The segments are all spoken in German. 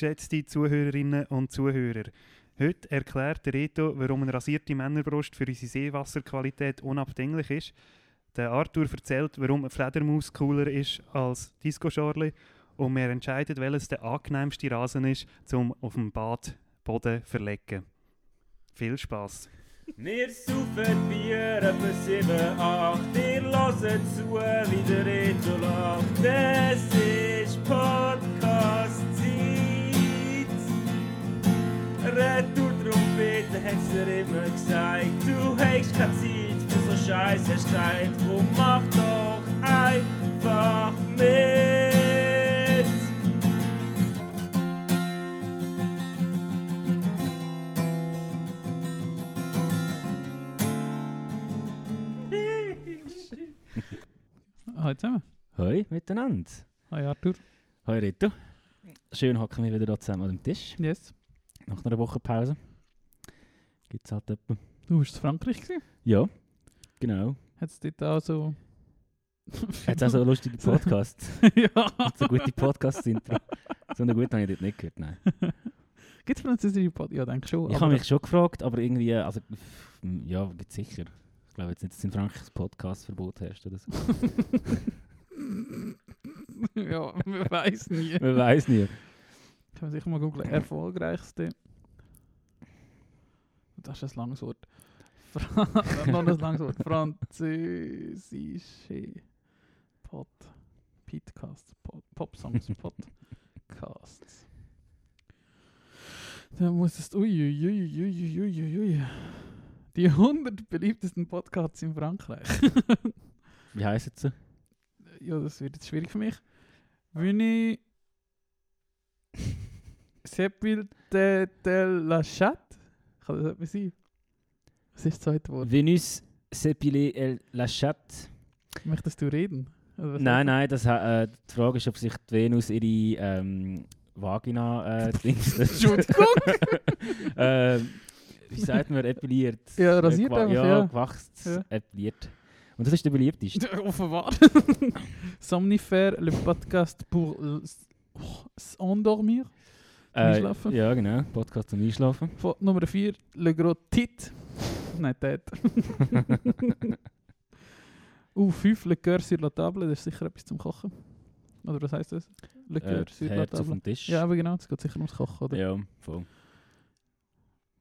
geschätzte Zuhörerinnen und Zuhörer. Heute erklärt der Reto, warum eine rasierte Männerbrust für unsere Seewasserqualität unabdinglich ist. Der Arthur erzählt, warum eine Fledermaus cooler ist als Disco Charlie. Und wir entscheiden, welches der angenehmste Rasen ist, zum auf dem Badboden zu verlegen. Viel Spaß! Wir saufen Bier etwa 7, 8. Ihr hört zu, wie der Reto lacht. Es ist Podcast-Zeit. Retour-Trompete hat's dir immer gesagt. Du hast keine Zeit für so Scheiß, hast Zeit. Drum mach doch einfach mit. Hallo zusammen. Hoi miteinander. Hi Arthur. Hoi Rito. Schön hocken wir wieder hier zusammen am Tisch. Yes. Nach einer Woche Pause. Gibt es halt etwa. Du warst in Frankreich gewesen? Ja, genau. Hat es dort auch so... Hat es auch so einen lustigen Podcast. ja. so gute Podcasts-Intro. So eine gute habe ich dort nicht gehört, nein. Gibt es französische Podcast? Ja, denke schon. Ich habe mich schon gefragt, aber irgendwie, also, ja, gibt sicher. Ich glaube jetzt nicht, dass es in Frankreich ein Podcastverbot herrscht oder so. ja, man weiß nie. Man weiß nie. Kann man sicher mal googeln. Erfolgreichste... Das ist ein langes Wort. Noch ein langes Wort. Französische Pod... Podcasts. Pod Popsongs. Podcasts. Da muss es... Uiuiuiuiuiui. Die 100 beliebtesten Podcasts in Frankreich. Wie heisst es? ja, das wird jetzt schwierig für mich. Veni... S'appelle de, de la Chat? Kann das etwas sein? Was ist das zweite Wort? Venus Sepile el la Chatte. Möchtest du reden? Nein, nein, das, äh, die Frage ist, ob sich die Venus ihre ähm, Vagina äh, Dings- Entschuldigung. äh, wie sagt man, epiliert? Ja, Äh, rasiert gewa- einfach, ja. ja. gewachst, Ja. epiliert. Und das ist der beliebteste. Offenbar. Somnifère, le podcast pour oh, s'endormir. Einschlafen? Äh, ja, genau. Podcast zum Einschlafen. Von Nummer 4, le gros tit. Nein, Ted. uh, 5, le cœur sur la table. Das ist sicher etwas zum Kochen. Oder was heisst das? Le Äh, cœur das sur la Herz auf table. dem Tisch. Ja, aber genau, es geht sicher ums Kochen, oder? ja voll.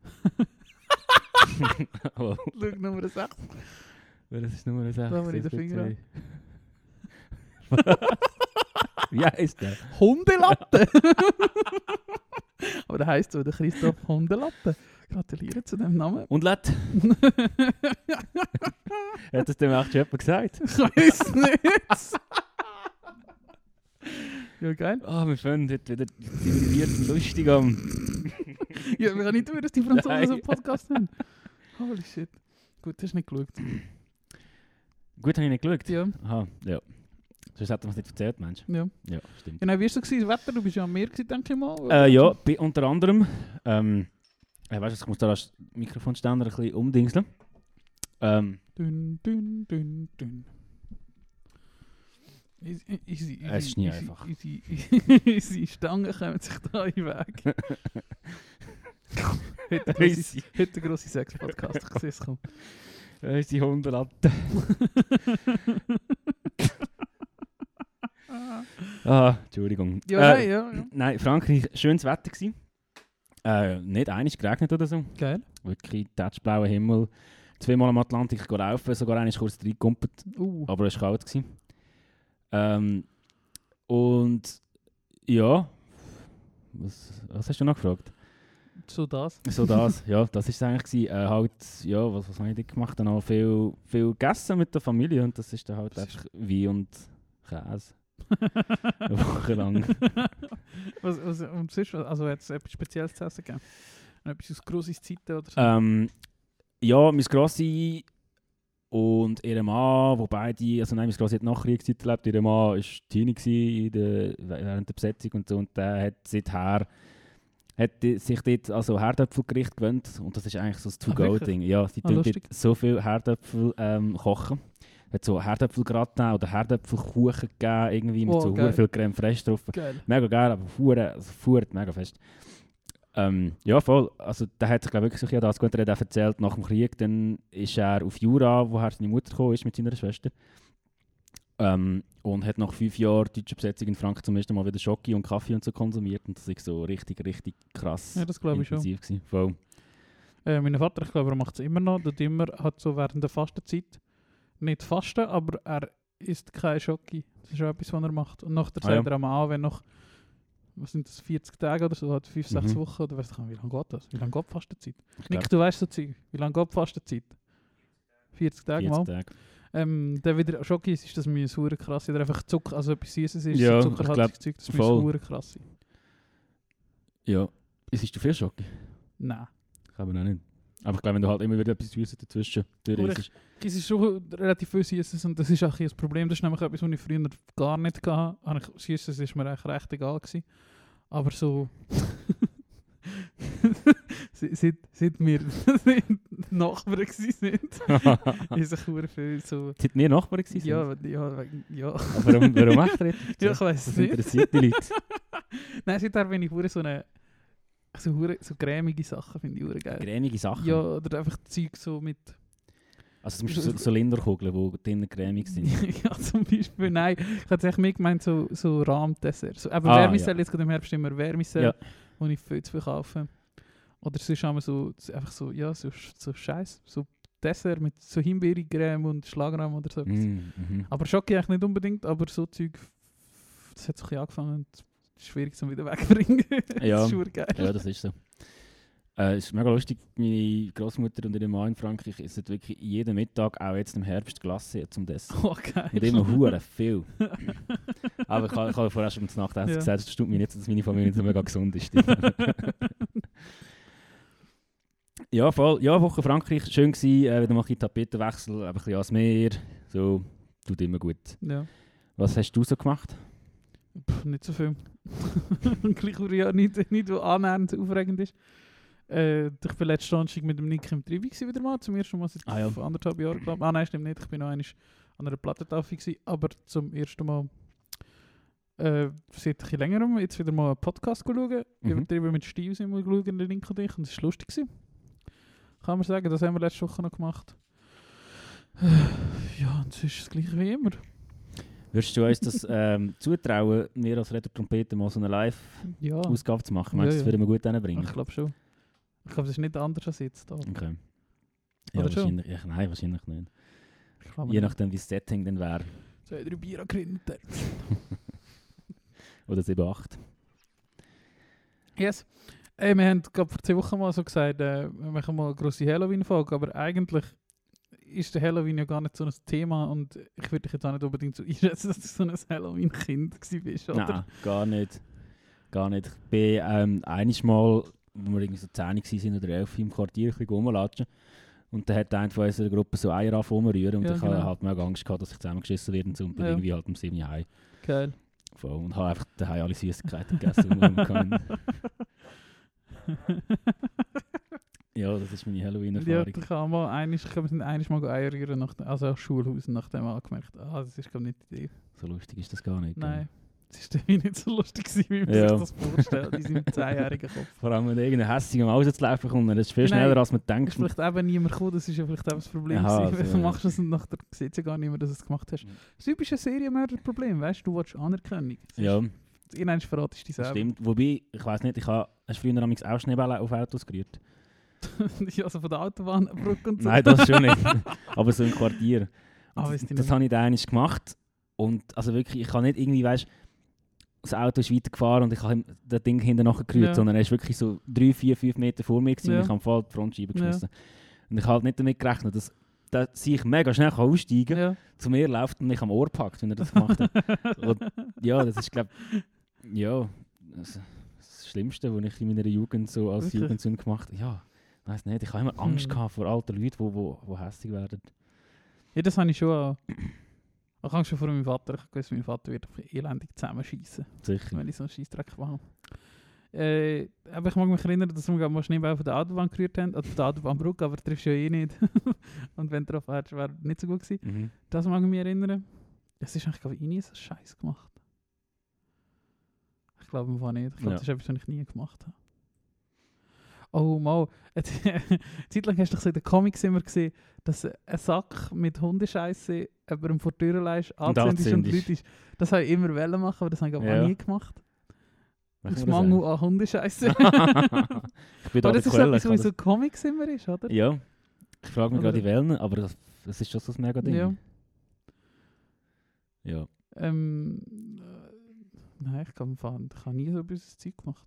Schau, Nummer 6. das ist Nummer 6. Da haben wir in den Finger Wie heisst der? Hundelatte! aber der heisst so, der Christoph Hundelatte. Gratuliere zu dem Namen. Und Let? Hat das dem echt schon jemand gesagt? Ich weiß nicht. ja, geil. Ah, wir fangen heute wieder ziviliert und lustig an. Ja, wir können nicht hören, dass die Franzosen Nein. so einen Podcast haben. Holy shit. Gut, hast du nicht geschaut. Gut, habe ich nicht geschaut. Ja, Aha, ja. Sonst hätten wir es nicht erzählt, Mensch. ja. Ja, stimmt. Genau, wie war Das Wetter? Du bist ja am Meer, gewesen, denke ich mal. Äh, ja, bei, unter anderem. Ähm, äh, weißt du, ich muss da das Mikrofonständer ein bisschen umdingseln. Ähm, Dünn, dünn, dünn, dünn. Easy, easy, easy, Es ist nie easy, einfach. Easy, easy Stangen kommen sich da in den Weg. heute ein grosser Sex-Podcast, ich sehe es kommen. unsere Hundelatte. ah, Entschuldigung. Ja, Äh, nein, ja, ja. Nein, Frankreich, schönes Wetter gewesen. Äh, nicht einig geregnet oder so. Geil. Wirklich touchblauer Himmel. Zweimal am Atlantik gelaufen, sogar einmal kurz reingekumpelt. Uh, aber es war kalt. Gewesen. Ähm, und ja, was, was hast du noch gefragt? so das. So das, ja, das ist es eigentlich. Äh, halt, ja, was, was habe ich dort gemacht? Dann auch viel, viel gegessen mit der Familie und das ist dann halt einfach Wein und Käse. Eine Woche lang. was, was, und sonst, also hat es etwas Spezielles zu essen gegeben? Etwas aus grosses Zeiten oder so? Ähm, ja, mein Grossi und ihre Mann, wobei die, also nein, mein Grossi hat nach Kriegszeit erlebt, ihre Mann war Teenie in der, während der Besetzung und so und der hat seither hat sich dort also Herdöpfelgericht gewöhnt und das ist eigentlich so das Ah? To-Go-Ding. Ja, sie Ah, tun dort so viel Herdöpfel ähm, kochen. Hat so Herdöpfelgratin oder Herdöpfelkuchen gegeben, irgendwie mit Oh, so geil. viel Creme fraiche drauf. Geil. Mega geil, aber fuhr, also fuhrt mega fest. Ähm, ja, voll. Also, der hat sich glaub, wirklich so das gut auch erzählt, nach dem Krieg, dann ist er auf Jura, woher seine Mutter gekommen ist mit seiner Schwester. Ähm, und hat nach fünf Jahren deutscher Besetzung in Frankreich zum ersten Mal wieder Schoki und Kaffee und so konsumiert. Und das ist so richtig, richtig krass Ja, das glaube ich schon. intensiv gewesen. Voll. Äh, mein Vater, ich glaube, er macht es immer noch. Tut immer, hat so während der Fastenzeit nicht fasten, aber er isst keine Schoki. Das ist schon etwas, was er macht. Und nachher Ah, sagt ja. er an, wenn noch, was sind das, 40 Tage oder so, hat 5, 6 Mhm. Wochen oder ich nicht, wie lange geht das? Wie lange geht die Fastenzeit? Ich Nick, du weißt so Zeug. Wie lange geht die Fastenzeit? 40 Tage 40 mal. Tage. Ähm, der wieder Schoki ist, ist das mir hure krass. Oder einfach Zucker, also etwas Süßes ist, Ja, so zuckerhaltiges Zeug, das voll. muss hure krass. Ja. Isst du viel Schoki? Nein. Ich glaube auch nicht. Aber ich glaube, wenn du halt immer wieder etwas Süßes dazwischen durchriechst. Es ist schon relativ viel Süßes und das ist auch ein das Problem. Das ist nämlich etwas, was ich früher gar nicht hatte. Süßes ist mir eigentlich recht egal gewesen. Aber so... Se- seit, seit wir Nachbarn sind, ist es hure viel so... Seid wir Nachbarn gewesen? Ja, ja, ja. Aber warum, warum macht er jetzt? ja, ich weiß Das es nicht. interessiert die Leute. Nein, seither bin ich so eine... So, hure, so cremige Sachen finde ich hure geil. Cremige Sachen. Ja, oder einfach Zeug so mit... Also zum Beispiel so, so Linderkugeln, die drinnen cremig sind. ja, zum Beispiel, nein. Ich hätte echt mehr gemeint, so, so Rahmdessert. So, aber Ah, Vermicelle, jetzt gerade im Herbst immer Vermicelle, Ja. wo ich viel zu viel kaufe. Oder sonst haben wir so, so- einfach so, ja, so, so Scheiß, so Dessert mit so Himbeercreme und Schlagrahm oder so. etwas. Mm, mhm. Aber Schoki eigentlich nicht unbedingt, aber so Zeug, das hat so ein bisschen angefangen es ist schwierig zum wieder wegbringen. Ja. das ist geil. Ja, das ist so. Äh, es ist mega lustig, meine Großmutter und ihre Mann in Frankreich essen wirklich jeden Mittag, auch jetzt im Herbst, Glasse zum Essen. Oh, geil. Und immer hure viel. Aber ich habe ich habe vorher schon zum Nachtessen Ja. gesagt, es stimmt mir nicht, dass meine Familie nicht so mega gesund ist. ja, voll. Ja, Woche Frankreich, schön gewesen. Äh, wieder ein bisschen Tapetenwechsel, ein bisschen ans Meer. So, tut immer gut. ja. Was hast du so gemacht? Pff, nicht so viel. Gleich wie ja nicht, nicht annähernd aufregend ist. Äh, ich bin letzten Donnerstag mit dem Nick im gewesen wieder mal, zum ersten Mal seit Ah, ja. anderthalb Jahren, glaube ich. Ah nein, stimmt nicht, ich bin noch einmal an einer Plattentafel gewesen, aber zum ersten Mal äh, seit ein bisschen längerem jetzt wieder mal einen Podcast schauen. Mhm. Übertrieben mit Stil sind wir geschaut, der Link und ich, und es war lustig. Gewesen. Kann man sagen, das haben wir letzte Woche noch gemacht. Ja, und es ist das gleiche wie immer. Würdest du uns das ähm, zutrauen, mir als Retro-Trompete mal so eine Live-Ausgabe Ja, zu machen? Meinst du, das ja. würden wir gut hinbringen? ich glaube schon. Ich glaube, das ist nicht anders als jetzt. Da. Okay. Ja, Oder wahrscheinlich, ja, nein, wahrscheinlich nicht. Ich Je nachdem, wie das Setting dann wäre. Zwei, drei Bier angekündigt. Oder 7, 8. Yes. Ey, wir haben gerade vor zwei Wochen mal so gesagt, äh, wir machen mal eine grosse Halloween-Folge, aber eigentlich ist der Halloween ja gar nicht so ein Thema und ich würde dich jetzt auch nicht unbedingt so einschätzen, dass du so ein Halloween-Kind bist, oder? Nein, gar nicht. Gar nicht. Ich bin ähm, einiges Mal, wo wir irgendwie so 10 waren oder 11 im Quartier, ein bisschen rumlatschen. Und dann hat einer von unserer Gruppe so Eier angefangen rumrühren und Ja, ich genau. hatte halt mega Angst gehabt, dass ich zusammengeschissen werde und so und bin Ja. irgendwie halt um 7 Uhr heim. Geil. Voll. Und habe einfach daheim alle Süßigkeiten gegessen, die man kann. Ja, das ist meine ja, Halloween-Erfahrung. ich habe mal einiges, ich glaube, wir sind einiges mal Eier rühren, nach, also auch Schulhaus, nachdem angemerkt, ah, das ist glaube ich nicht die Idee. So lustig ist das gar nicht. gell? Nein. Es ist irgendwie nicht so lustig gewesen, wie man Ja. sich das vorstellt, in seinem zehnjährigen Kopf. Vor allem, wenn Maus zu laufen kommt, das ist viel Nein. schneller, als man Ist denkt. vielleicht eben niemand gekommen, das ist ja vielleicht auch das Problem. Aha, also, du ja. machst das und nachher sieht ja gar nicht mehr, dass du es gemacht hast. Das typische Serienmörder-Problem, weißt du, du willst Anerkennung. Ja, Irgendwann verratest du dich das selber. stimmt. Wobei, ich weiß nicht, ich habe, hast du früher auch Schneebälle auf Autos gerührt? ja, also von der Autobahnbrücke und so. Nein, das schon nicht. Aber so im Quartier. Ah, das das nicht. habe ich da einmal gemacht. Und also wirklich, ich kann nicht irgendwie, weißt das Auto ist weitergefahren und ich habe das Ding hinten nachher gerührt, Ja. sondern er ist wirklich so 3, 4, 5 Meter vor mir gewesen Ja. und ich habe voll die Frontscheibe Ja. geschmissen. Und ich habe halt nicht damit gerechnet, dass, dass ich mega schnell kann aussteigen kann, Ja. zu mir läuft und mich am Ohr packt, wenn er das gemacht hat. Und ja, das ist, glaube ja, das, das Schlimmste, was ich in meiner Jugend so als Wirklich? Jugendsünde gemacht habe. Ja, weiß nicht, ich habe immer Angst Hm. gehabt vor alten Leuten, die wo, wo, hässlich werden. ja, das habe ich schon auch. Ich habe schon vor meinem Vater, ich weiß, mein Vater wird einfach elendig zusammenschießen, Sicher. wenn ich so einen Scheissdreck mache. Äh, aber ich mag mich erinnern, dass wir mal Schneeball auf der Autobahn gerührt haben, oder auf der Autobahnbrücke, aber triffst du ja eh nicht. und wenn du drauf wärst, wäre nicht so gut gewesen. Mhm. Das mag ich mich erinnern. Es ist eigentlich, glaube ich, nie so Scheiß gemacht. Ich glaube einfach nicht. Ich glaube, Ja. das ist etwas, was ich nie gemacht habe. Oh, mal. Eine Zeit lang hast du doch so in den Comics immer gesehen, dass ein Sack mit Hundescheiße jemandem vor die Tür leist, anzündest und. Leute ist. Das habe ich immer wollen machen, aber das habe ich Ja. auch nie gemacht. Weißt Aus Mangel an Hundescheiße. ich bin aber das ist so Quelle. etwas, was in so Comics immer ist, oder? Ja, ich frage mich gerade, die Wellen, aber das, das ist schon so ein mega Ding. Ja. Ja. Ähm, äh, nein, ich glaube, ich habe nie so etwas Zeit gemacht.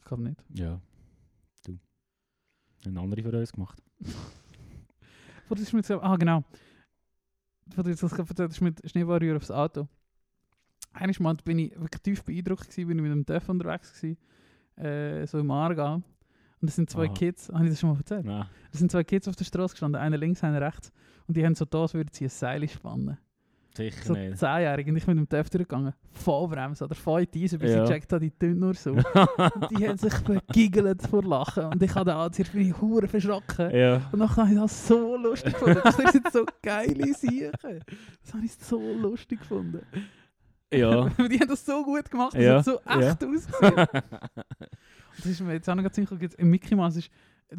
Ich glaube nicht. Ja. Du. Ein andere für uns gemacht. Wo das ist mir gesagt, ah genau. Wo du jetzt das gerade erzählt hast mit Schneeballrühren aufs Auto. Eines Mal bin ich wirklich tief beeindruckt gewesen, bin ich mit einem Töff unterwegs gewesen, äh, so im Aargau. Und es sind zwei Aha. Kids, habe ich das schon mal erzählt? Nein. Es sind zwei Kids auf der Straße gestanden, einer links, einer rechts. Und die haben so da, als würden sie ein Seil spannen. Sicher So nicht. zehnjährige. Und ich mit dem Töff durchgegangen. Vollbremse oder voll Eisen, bis Ja. ich gecheckt habe, die tun nur so. Und die haben sich begiggelt vor Lachen. Und ich habe den Anzieher, bin ich hure verschrocken. ja. Und nachher habe ich das so lustig gefunden. Das sind so geile Sachen. Das habe ich so lustig gefunden. Ja. die haben das so gut gemacht, das Ja, hat so ja. echt ausgesehen. Und das ist mir jetzt auch noch sicher, im Mickey Mouse ist,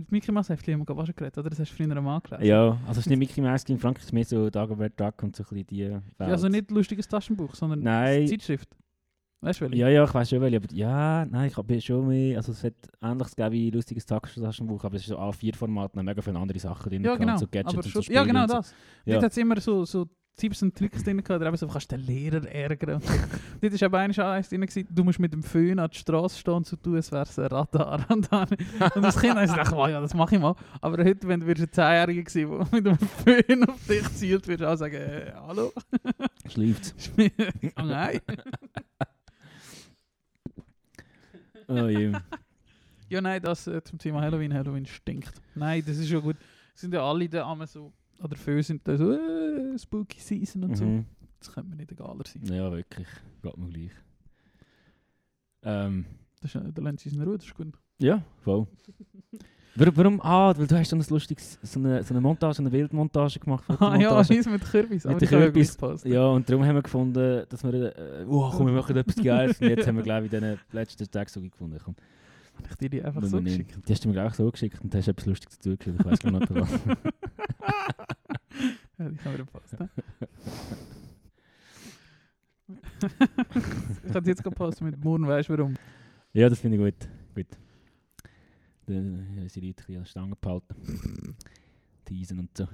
Mickey Mouse wir gerade auch schon geredet, oder? Das hast du früher einmal gelesen. ja, also es ist nicht Mickey Mouse, in Frankreich ist es mehr so Dagobert Duck und so ein bisschen die Welt. Ja, also nicht lustiges Taschenbuch, sondern Nein. Zeitschrift. Weißt du, welche? Ja, ja, ich weiß schon, welche, aber ja, nein, ich habe schon mehr, also es hat ähnliches gegeben wie lustiges Taschenbuch, aber es ist so A4-Format, und mega viele andere Sachen drin, Ja, genau. so Gadgets aber und schon, so ja, Spiele genau und so. das. Ja. Dort hat es immer so, so Tipps und Tricks drin gehabt, oder eben so, du kannst den Lehrer ärgern. und. Dort ist eben eines eins drin, gewesen, du musst mit dem Föhn an die Straße stehen und so tun, als wäre es ein Radar. Und, dann, und als Kind gedacht, oh, ja, das mache ich mal. Aber heute, wenn du ein Zehnjähriger gewesen, der mit dem Föhn auf dich zielt, würdest du auch sagen, äh, hallo? Schläft. Ist mir- oh nein. Oh je. Ja, nein, das äh, zum Thema Halloween. Halloween stinkt. Nein, das ist schon gut. Sind ja alle da so, oder Föhn sind da so, äh, Spooky Season und so. Mhm. Das könnte mir nicht egaler sein. Ja, wirklich. Geht mir gleich. Ähm, Das ist, der Lenz ist in Ruhe, das ist gut. ja, voll. Warum, warum? Ah, weil du hast so ein lustiges, so eine, so eine Montage, so eine Bildmontage gemacht. Ah ja, Fotomontage. eins mit Kürbis. Mit den wir Kürbis. Ja, und darum haben wir gefunden, dass wir, äh, oh, komm, wir machen etwas Geiles. Und jetzt haben wir, glaube ich, in den letzten Tagen so gefunden. Komm, Habe ich dir die einfach so nicht. geschickt? Die hast du mir gleich so geschickt und hast etwas Lustiges dazu geschrieben. Ich weiß gar nicht, was. ja, die können wir posten. ich habe jetzt gerade posten mit morgen, weißt du warum? Ja, das finde ich gut. Gut. Dann haben unsere Leute ein bisschen an der Stange behalten. Teasen und so.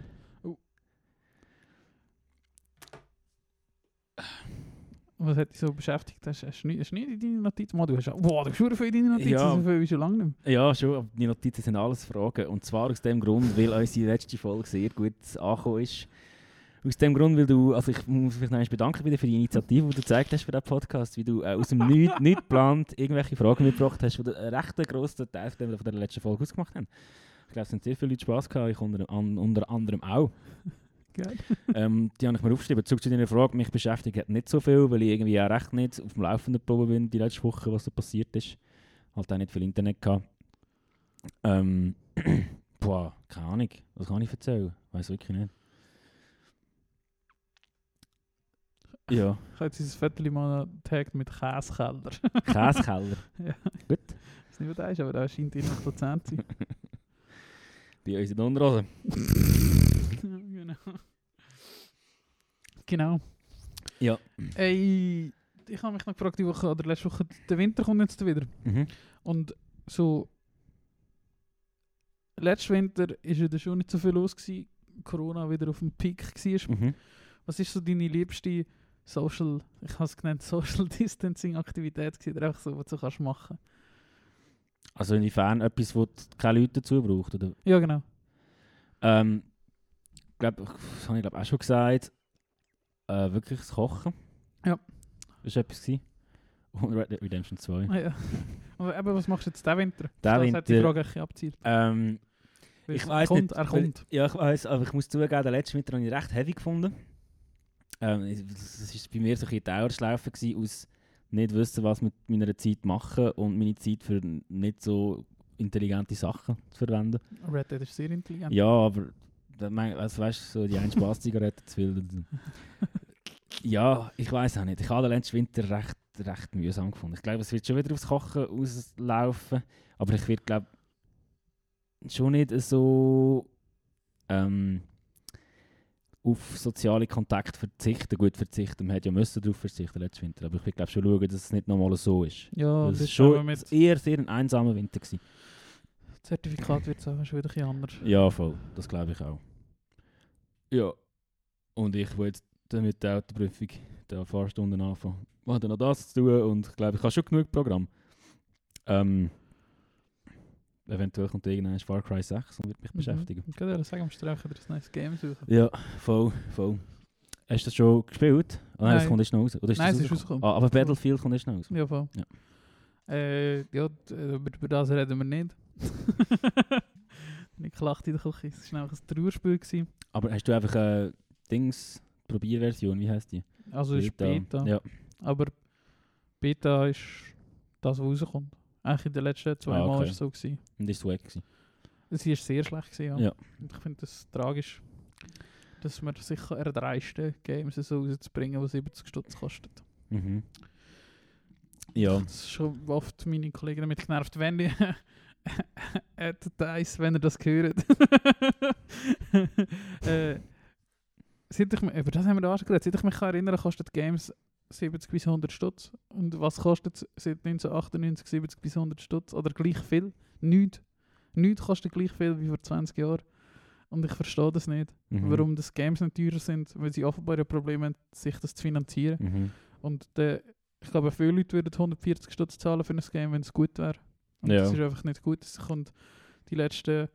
Was hat dich so beschäftigt? Hast, hast, du nie, hast du nie in deine Notizen? Du hast wow, du hast schon viele in deine Notizen, Ja. so viel wie schon lange nicht mehr. Ja, schon, aber die Notizen sind alles Fragen. Und zwar aus dem Grund, weil unsere letzte Folge sehr gut angekommen ist. Aus dem Grund, weil du, also ich muss mich noch bedanken dir für die Initiative, die du gezeigt hast für diesen Podcast, wie du äh, aus dem Nichts, nicht geplant irgendwelche Fragen mitgebracht hast, die einen recht grossen Teil von der letzten Folge ausgemacht haben. Ich glaube, es haben sehr viele Leute Spass gehabt, ich unter, an, unter anderem auch. Geil. ähm, die habe ich mir aufgeschrieben. Zurück zu deiner Frage, mich beschäftigt hat nicht so viel, weil ich irgendwie auch recht nicht auf dem Laufenden geblieben bin, die letzte Woche, was so passiert ist. Halt auch nicht viel Internet gehabt. Ähm, boah, keine Ahnung, was kann ich erzählen? Weiß wirklich nicht. Ja, Ich habe jetzt dieses Viertel mal getaggt mit Käsekeller. Käsekeller. Ja. Gut. Ich weiß nicht, was das ist, aber da scheint in Prozent zu sein. Bei uns in der Unterhose. Genau. Genau. Ja. Ey, ich habe mich noch gefragt, die Woche oder letzte Woche, der Winter kommt jetzt wieder. Mhm. Und so, letzten Winter war ja da schon nicht so viel los. Gewesen. Corona wieder auf dem Peak war. Mhm. Was ist so deine liebste Social, ich habe es genannt, Social Distancing Aktivität gewesen, oder einfach so, was du kannst machen? Also inwiefern etwas, wo keine Leute dazu braucht? Oder? Ja, genau. Ähm, glaub, das habe ich glaube auch schon gesagt. Äh, wirklich das Kochen. Ja. Das war etwas. Gewesen. Und Red Dead Redemption 2. Ah, ja. Aber eben, was machst du jetzt diesen Winter? Diesen das hat die Winter- Frage ein abzielt. Ähm, ich weiß nicht. Er kommt. Ja, ich weiß, aber ich muss zugeben, den letzten Winter habe ich recht heavy gefunden. Ähm, das war bei mir so ein Dauerschleife aus nicht wissen, was mit meiner Zeit machen und meine Zeit für nicht so intelligente Sachen zu verwenden. Red Dead ist sehr intelligent. Ja, aber also, weißt du, so die eine Spaß-Zigarette zu viel. ja, ich weiß auch nicht. Ich habe den letzten Winter recht, recht mühsam gefunden. Ich glaube, es wird schon wieder aufs Kochen auslaufen, aber ich werde, glaube schon nicht so ähm, auf soziale Kontakte verzichten. Gut, verzichten, man hätte ja müssen darauf verzichten letzten Winter, aber ich will glaube schon schauen, dass es nicht nochmal so ist. Ja, Weil das es ist schon mit eher sehr ein einsamer Winter gewesen. Zertifikat wird es auch schon wieder ein bisschen anders. Ja, voll. Das glaube ich auch. Ja. Und ich will jetzt mit der Autoprüfung der Fahrstunden anfangen. Ich habe dann noch das zu tun und ich glaube, ich habe schon genug Programm. Ähm, eventuell kommt irgendein Far Cry 6 und wird mich beschäftigen. Ich kann dir sagen, musst du einfach ein neues Game suchen. Ja, voll, voll. Hast du das schon gespielt? Oh, nein, das Nein. kommt erst noch raus. Oder ist Nein, das es ist rausgekommen? Ah, aber Battlefield kommt erst noch raus. Ja, voll. Ja. Äh, ja, äh, über, über das reden wir nicht. Nicht gelacht in der Küche. Es war einfach ein Trauerspiel. Gewesen. Aber hast du einfach eine Dings, Probierversion, wie heißt die? Also es ist Beta. Ja. Aber Beta ist das, was rauskommt. Eigentlich in den letzten zwei Ah, Mal okay. war es so. Gewesen. Und ist es weg gewesen. Sie war sehr schlecht. Gewesen, ja. Ja. Und ich finde das tragisch, dass man sicher erdreisten Games so rauszubringen, die 70 Stutz kosten. Mhm. Ja. Das ist schon oft meine Kollegen damit genervt, wenn die Advertise, wenn ihr das hört. äh, seit ich über das haben wir da auch schon geredet. Seit ich mich erinnern kostet Games 70 bis 100 Stutz. Und was kostet seit 1998 70 bis 100 Stutz? Oder gleich viel? Nichts. Nichts kostet gleich viel wie vor 20 Jahren. Und ich verstehe das nicht. Mhm. Warum das Games nicht teurer sind, weil sie offenbar ein Problem haben, sich das zu finanzieren. Mhm. Und der, ich glaube, viele Leute würden 140 Stutz zahlen für ein Game, wenn es gut wäre. Und Ja. das ist einfach nicht gut. Es kommt die letzten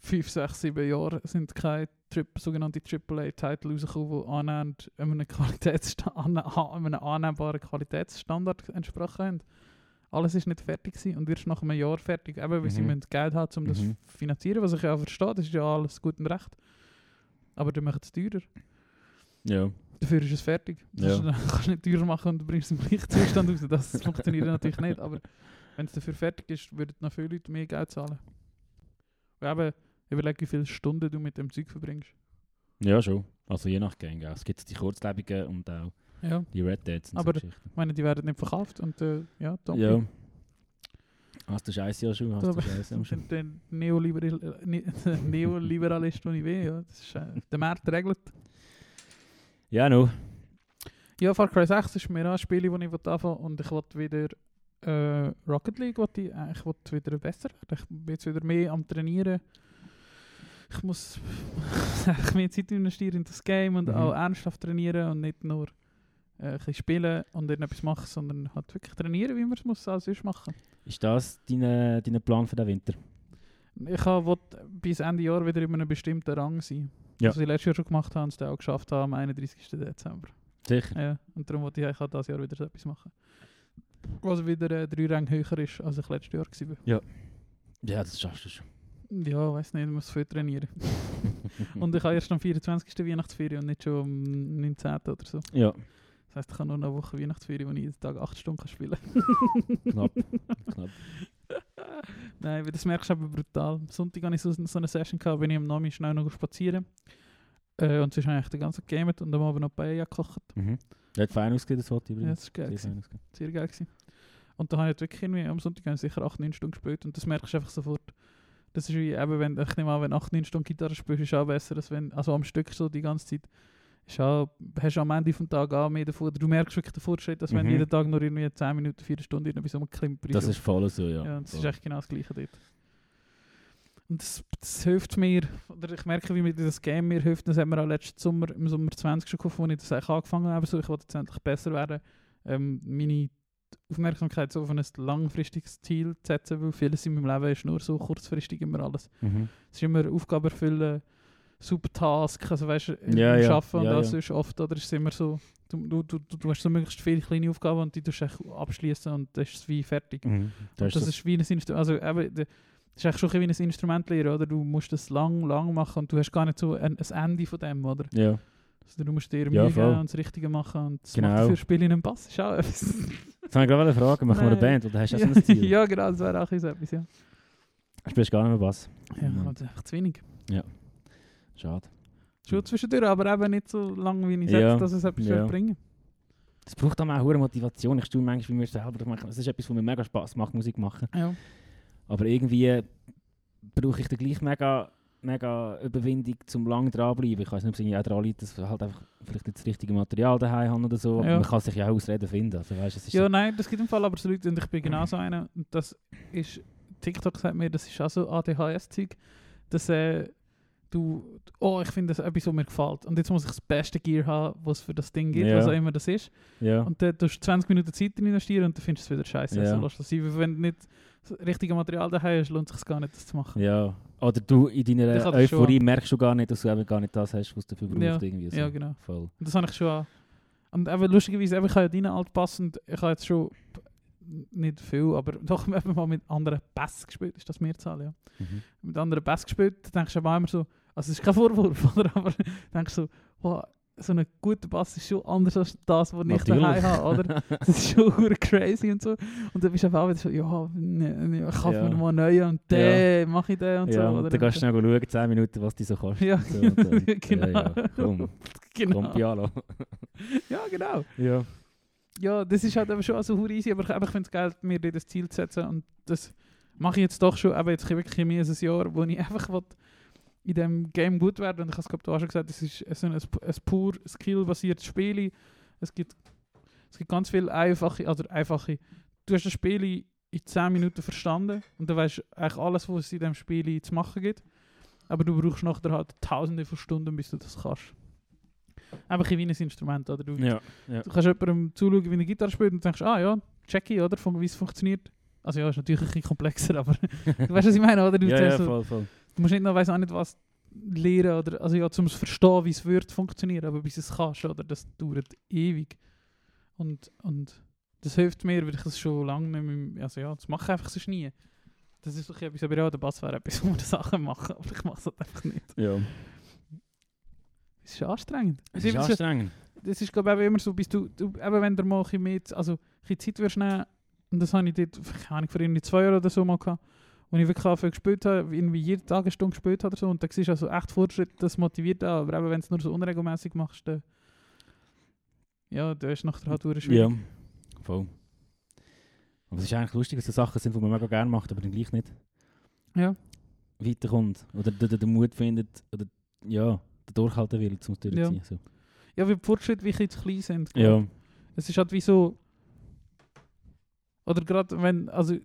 5, 6, 7 Jahre sind keine Tri sogenannte AAA-Titel rausgekommen, die annähernd einem, einem annehmbaren Qualitätsstandard entsprochen haben. Alles ist nicht fertig gewesen und erst nach einem Jahr fertig. Eben, weil sie Mhm. müssen Geld haben, um das Mhm. zu finanzieren, was ich ja verstehe. Das ist ja alles gut und recht. Aber dann machen es teurer. Ja. Dafür ist es fertig. Ja. Das Dann kannst du nicht teurer machen und du bringst es im gleichen Zustand raus. Das funktioniert natürlich nicht. Aber wenn es dafür fertig ist, würden noch viele Leute mehr Geld zahlen. Und eben, überleg, wie viele Stunden du mit dem Zeug verbringst. Ja, schon. Also je nach Gang. Es gibt die kurzlebigen und auch Ja. die Red Deads und Aber- so Geschichten. Ich meine, die werden nicht verkauft und äh, ja, danke. Ja. Hast du Scheiße ja schon? Hast du Scheiße ja schon? der Neoliberal Ne- Neoliberalist, den ich will. Ja. Das ist, äh, der Markt regelt. Ja, no. Ja, Far Cry 6 ist mir auch ein Spiel, das ich anfangen und ich will wieder äh, Rocket League will ich, ich will wieder besser werden. Ich bin jetzt wieder mehr am Trainieren. Ich muss eigentlich mehr Zeit investieren in das Game und Mhm. auch ernsthaft trainieren und nicht nur äh, ein bisschen spielen und irgendetwas machen, sondern halt wirklich trainieren, wie man es muss als sonst machen. Ist das dein, dein Plan für den Winter? Ich will bis Ende Jahr wieder in einem bestimmten Rang sein. Ja. Was ich letztes Jahr schon gemacht habe und es dann auch geschafft habe am 31. Dezember. Sicher. Ja, und darum wollte ich eigentlich auch dieses Jahr wieder so etwas machen. Was wieder äh, drei Ränge höher ist, als ich letztes Jahr war. Ja, das schaffst du schon. Ja, weiß nicht, ich muss viel trainieren. und ich habe erst am 24. Weihnachtsferien und nicht schon am 19. oder so. Ja, Das heisst, ich habe nur noch eine Woche Weihnachtsferien, wo ich jeden Tag 8 Stunden kann spielen knapp. knapp. Nein, das merkst du aber brutal. Am Sonntag hatte ich so, so eine Session, gehabt, bin ich am Nami schnell noch spazieren. Äh, und sonst habe ich den ganzen gegamet und am Abend noch Paella gekocht. Mhm. Hat fein ausgesehen, das Foto Ja, übrigens. das ist geil. Sehr gewesen. sehr geil gewesen. Und da habe ich wirklich irgendwie am Sonntag sicher 8, 9 Stunden gespielt und das merkst du einfach sofort. Das ist wie eben, wenn, ich nehme an, wenn 8, 9 Stunden Gitarre spielst, ist auch besser, als wenn, also am Stück so die ganze Zeit, ist auch, hast du am Ende vom Tag auch mehr davon, du merkst wirklich den Fortschritt, als wenn Mhm. jeden Tag nur irgendwie 10 Minuten, 4 Stunden irgendwie so klimpert. Das ist voll so, ja. ja, und das ist Voll. echt genau das Gleiche dort. Und das, das hilft mir, oder ich merke, wie mir das Game mir hilft, das haben wir auch letzten Sommer, im Sommer 20 schon gekauft, als ich das eigentlich angefangen habe, so, ich wollte jetzt endlich besser werden, ähm, meine Aufmerksamkeit so auf ein langfristiges Ziel zu setzen, weil vieles in meinem Leben ist nur so kurzfristig immer alles. Mhm. Es ist immer Aufgabe erfüllen, super Task, also weißt du, Ja, ja. Arbeiten und Ja, das ja. ist oft, oder ist immer so, du, du, du, du hast so möglichst viele kleine Aufgaben und die tust du abschließen und das ist wie fertig. Mhm. Da Und das ist wie ein Instrument, also eben, das ist eigentlich schon ein wie ein Instrument lernen, oder? Du musst das lang, lang machen und du hast gar nicht so ein, ein Ende von dem, oder? Ja. Also du musst dir Ja, Mühe voll. geben und das Richtige machen und das Genau. macht dafür Spiele in einem Bass. Ist auch etwas. Jetzt habe ich gerade fragen, machen wir eine. Band oder hast du auch so ein Ziel? ja, genau, das wäre auch so etwas, ja. Spielst gar nicht mehr Bass? Ja, Mhm. halt einfach zu wenig. Schade. Schon zwischendurch, aber eben nicht so lange, wie ich Ja, sage, dass es etwas ja. bringen Es braucht auch eine Motivation. Ich tue manchmal bei mir selber. Es ist etwas, was mir mega Spaß macht, Musik machen. Ja. Aber irgendwie brauche ich dann gleich mega, mega Überwindung, zum lang dranbleiben. Ich weiß nicht, ob es auch daran liegt, dass halt einfach vielleicht nicht das richtige Material daheim habe oder so. Ja. man kann sich ja auch Ausreden finden. Also, weißt, es ist ja, so- nein, das gibt im Fall aber so Leute, und ich bin genauso einer. Und das ist, TikTok sagt mir, das ist auch so ADHS-Zeug, dass äh, du, oh, ich finde das etwas, was mir gefällt. Und jetzt muss ich das beste Gear haben, was für das Ding gibt, Ja. was auch immer das ist. ja. Und dann tust du 20 Minuten Zeit drin investieren und dann findest du es wieder scheiße. Ja. Also lass das sein. Wenn du nicht das richtige Material daheim hast, lohnt es sich gar nicht, das zu machen. ja. Oder du in deiner das schon Euphorie merkst du gar nicht, dass du eben gar nicht das hast, was du dafür brauchst. Ja. Irgendwie so. Ja, genau. Voll. Und das habe ich schon an. Und eben lustigerweise, eben, ich habe ja deinen alt passend, ich habe jetzt schon nicht viel, aber doch eben mal mit anderen Bass gespielt, ist das Mehrzahl, ja. Mhm. Mit anderen Bass gespielt, da denkst du aber immer so, also es ist kein Vorwurf, oder? aber denkst du so, wow, so ein guter Bass ist schon anders als das, was ich daheim habe, oder? Das ist schon crazy und so. Und dann bist du einfach auch wieder so, ja, ne, ich kaufe Ja. mir mal einen neuen und den mache ich den und ja, so, und oder? dann kannst du schnell schauen, 10 Minuten, was die so kostet. Ja, So, und dann- genau. Ja, ja. Komm, genau. komm. Ja, genau. Ja. Ja, das ist halt eben schon so hure easy, aber ich, aber ich finde es geil, mir dir das Ziel zu setzen und das mache ich jetzt doch schon, aber jetzt wirklich mehr als ein Jahr, wo ich einfach will, in diesem Game gut werden und ich habe es glaube du auch schon gesagt, es ist so ein, ein pur skill-basiertes Spiel. Es gibt, es gibt ganz viele einfache, also einfache, du hast das Spiel in 10 Minuten verstanden und dann weißt du eigentlich alles, was es in diesem Spiel zu machen gibt, aber du brauchst nachher halt tausende von Stunden, bis du das kannst. Einfach wie ein Instrument, oder? Du, Ja. ja. Du kannst jemandem zuschauen, wie eine Gitarre spielt und denkst, ah ja, check ich, oder? Von wie es funktioniert. Also ja, ist natürlich ein bisschen komplexer, aber du weißt, was ich meine, oder? Du, Ja, ja, so, voll, voll. Du musst nicht noch weiss auch nicht was lernen, oder, also ja, zum zu verstehen, wie es wird funktionieren, aber bis es kannst, oder? Das dauert ewig. Und, und das hilft mir, weil ich das schon lange nicht mehr, also ja, das mache ich einfach sonst nie. Das ist doch etwas, aber ja, der Bass wäre etwas, wo man Sachen machen, aber ich mache es halt einfach nicht. Ja. Es ist anstrengend. Es ist anstrengend. das ist glaube ich immer so, bis du, du eben wenn du mal ein bisschen mehr, also ein bisschen Zeit wirst nehmen, und das habe ich dort, keine Ahnung, vor irgendwie zwei Jahren oder so mal gehabt, wo ich wirklich angefangen gespielt habe, irgendwie jeden Tag eine Stunde gespielt habe oder so, und da siehst du also echt Fortschritt, das motiviert auch, aber eben wenn du es nur so unregelmäßig machst, dann, ja, dann ist nachher halt schwierig. Ja, voll. Aber es ist eigentlich lustig, dass das Sachen sind, die man mega gerne macht, aber dann gleich nicht Ja. weiterkommt. Oder den, Mut findet, oder ja, den durchhalten will, um es durchzuziehen. So. Ja, weil die Fortschritte wirklich zu klein sind. Ja. Es ist halt wie so. Oder gerade wenn, also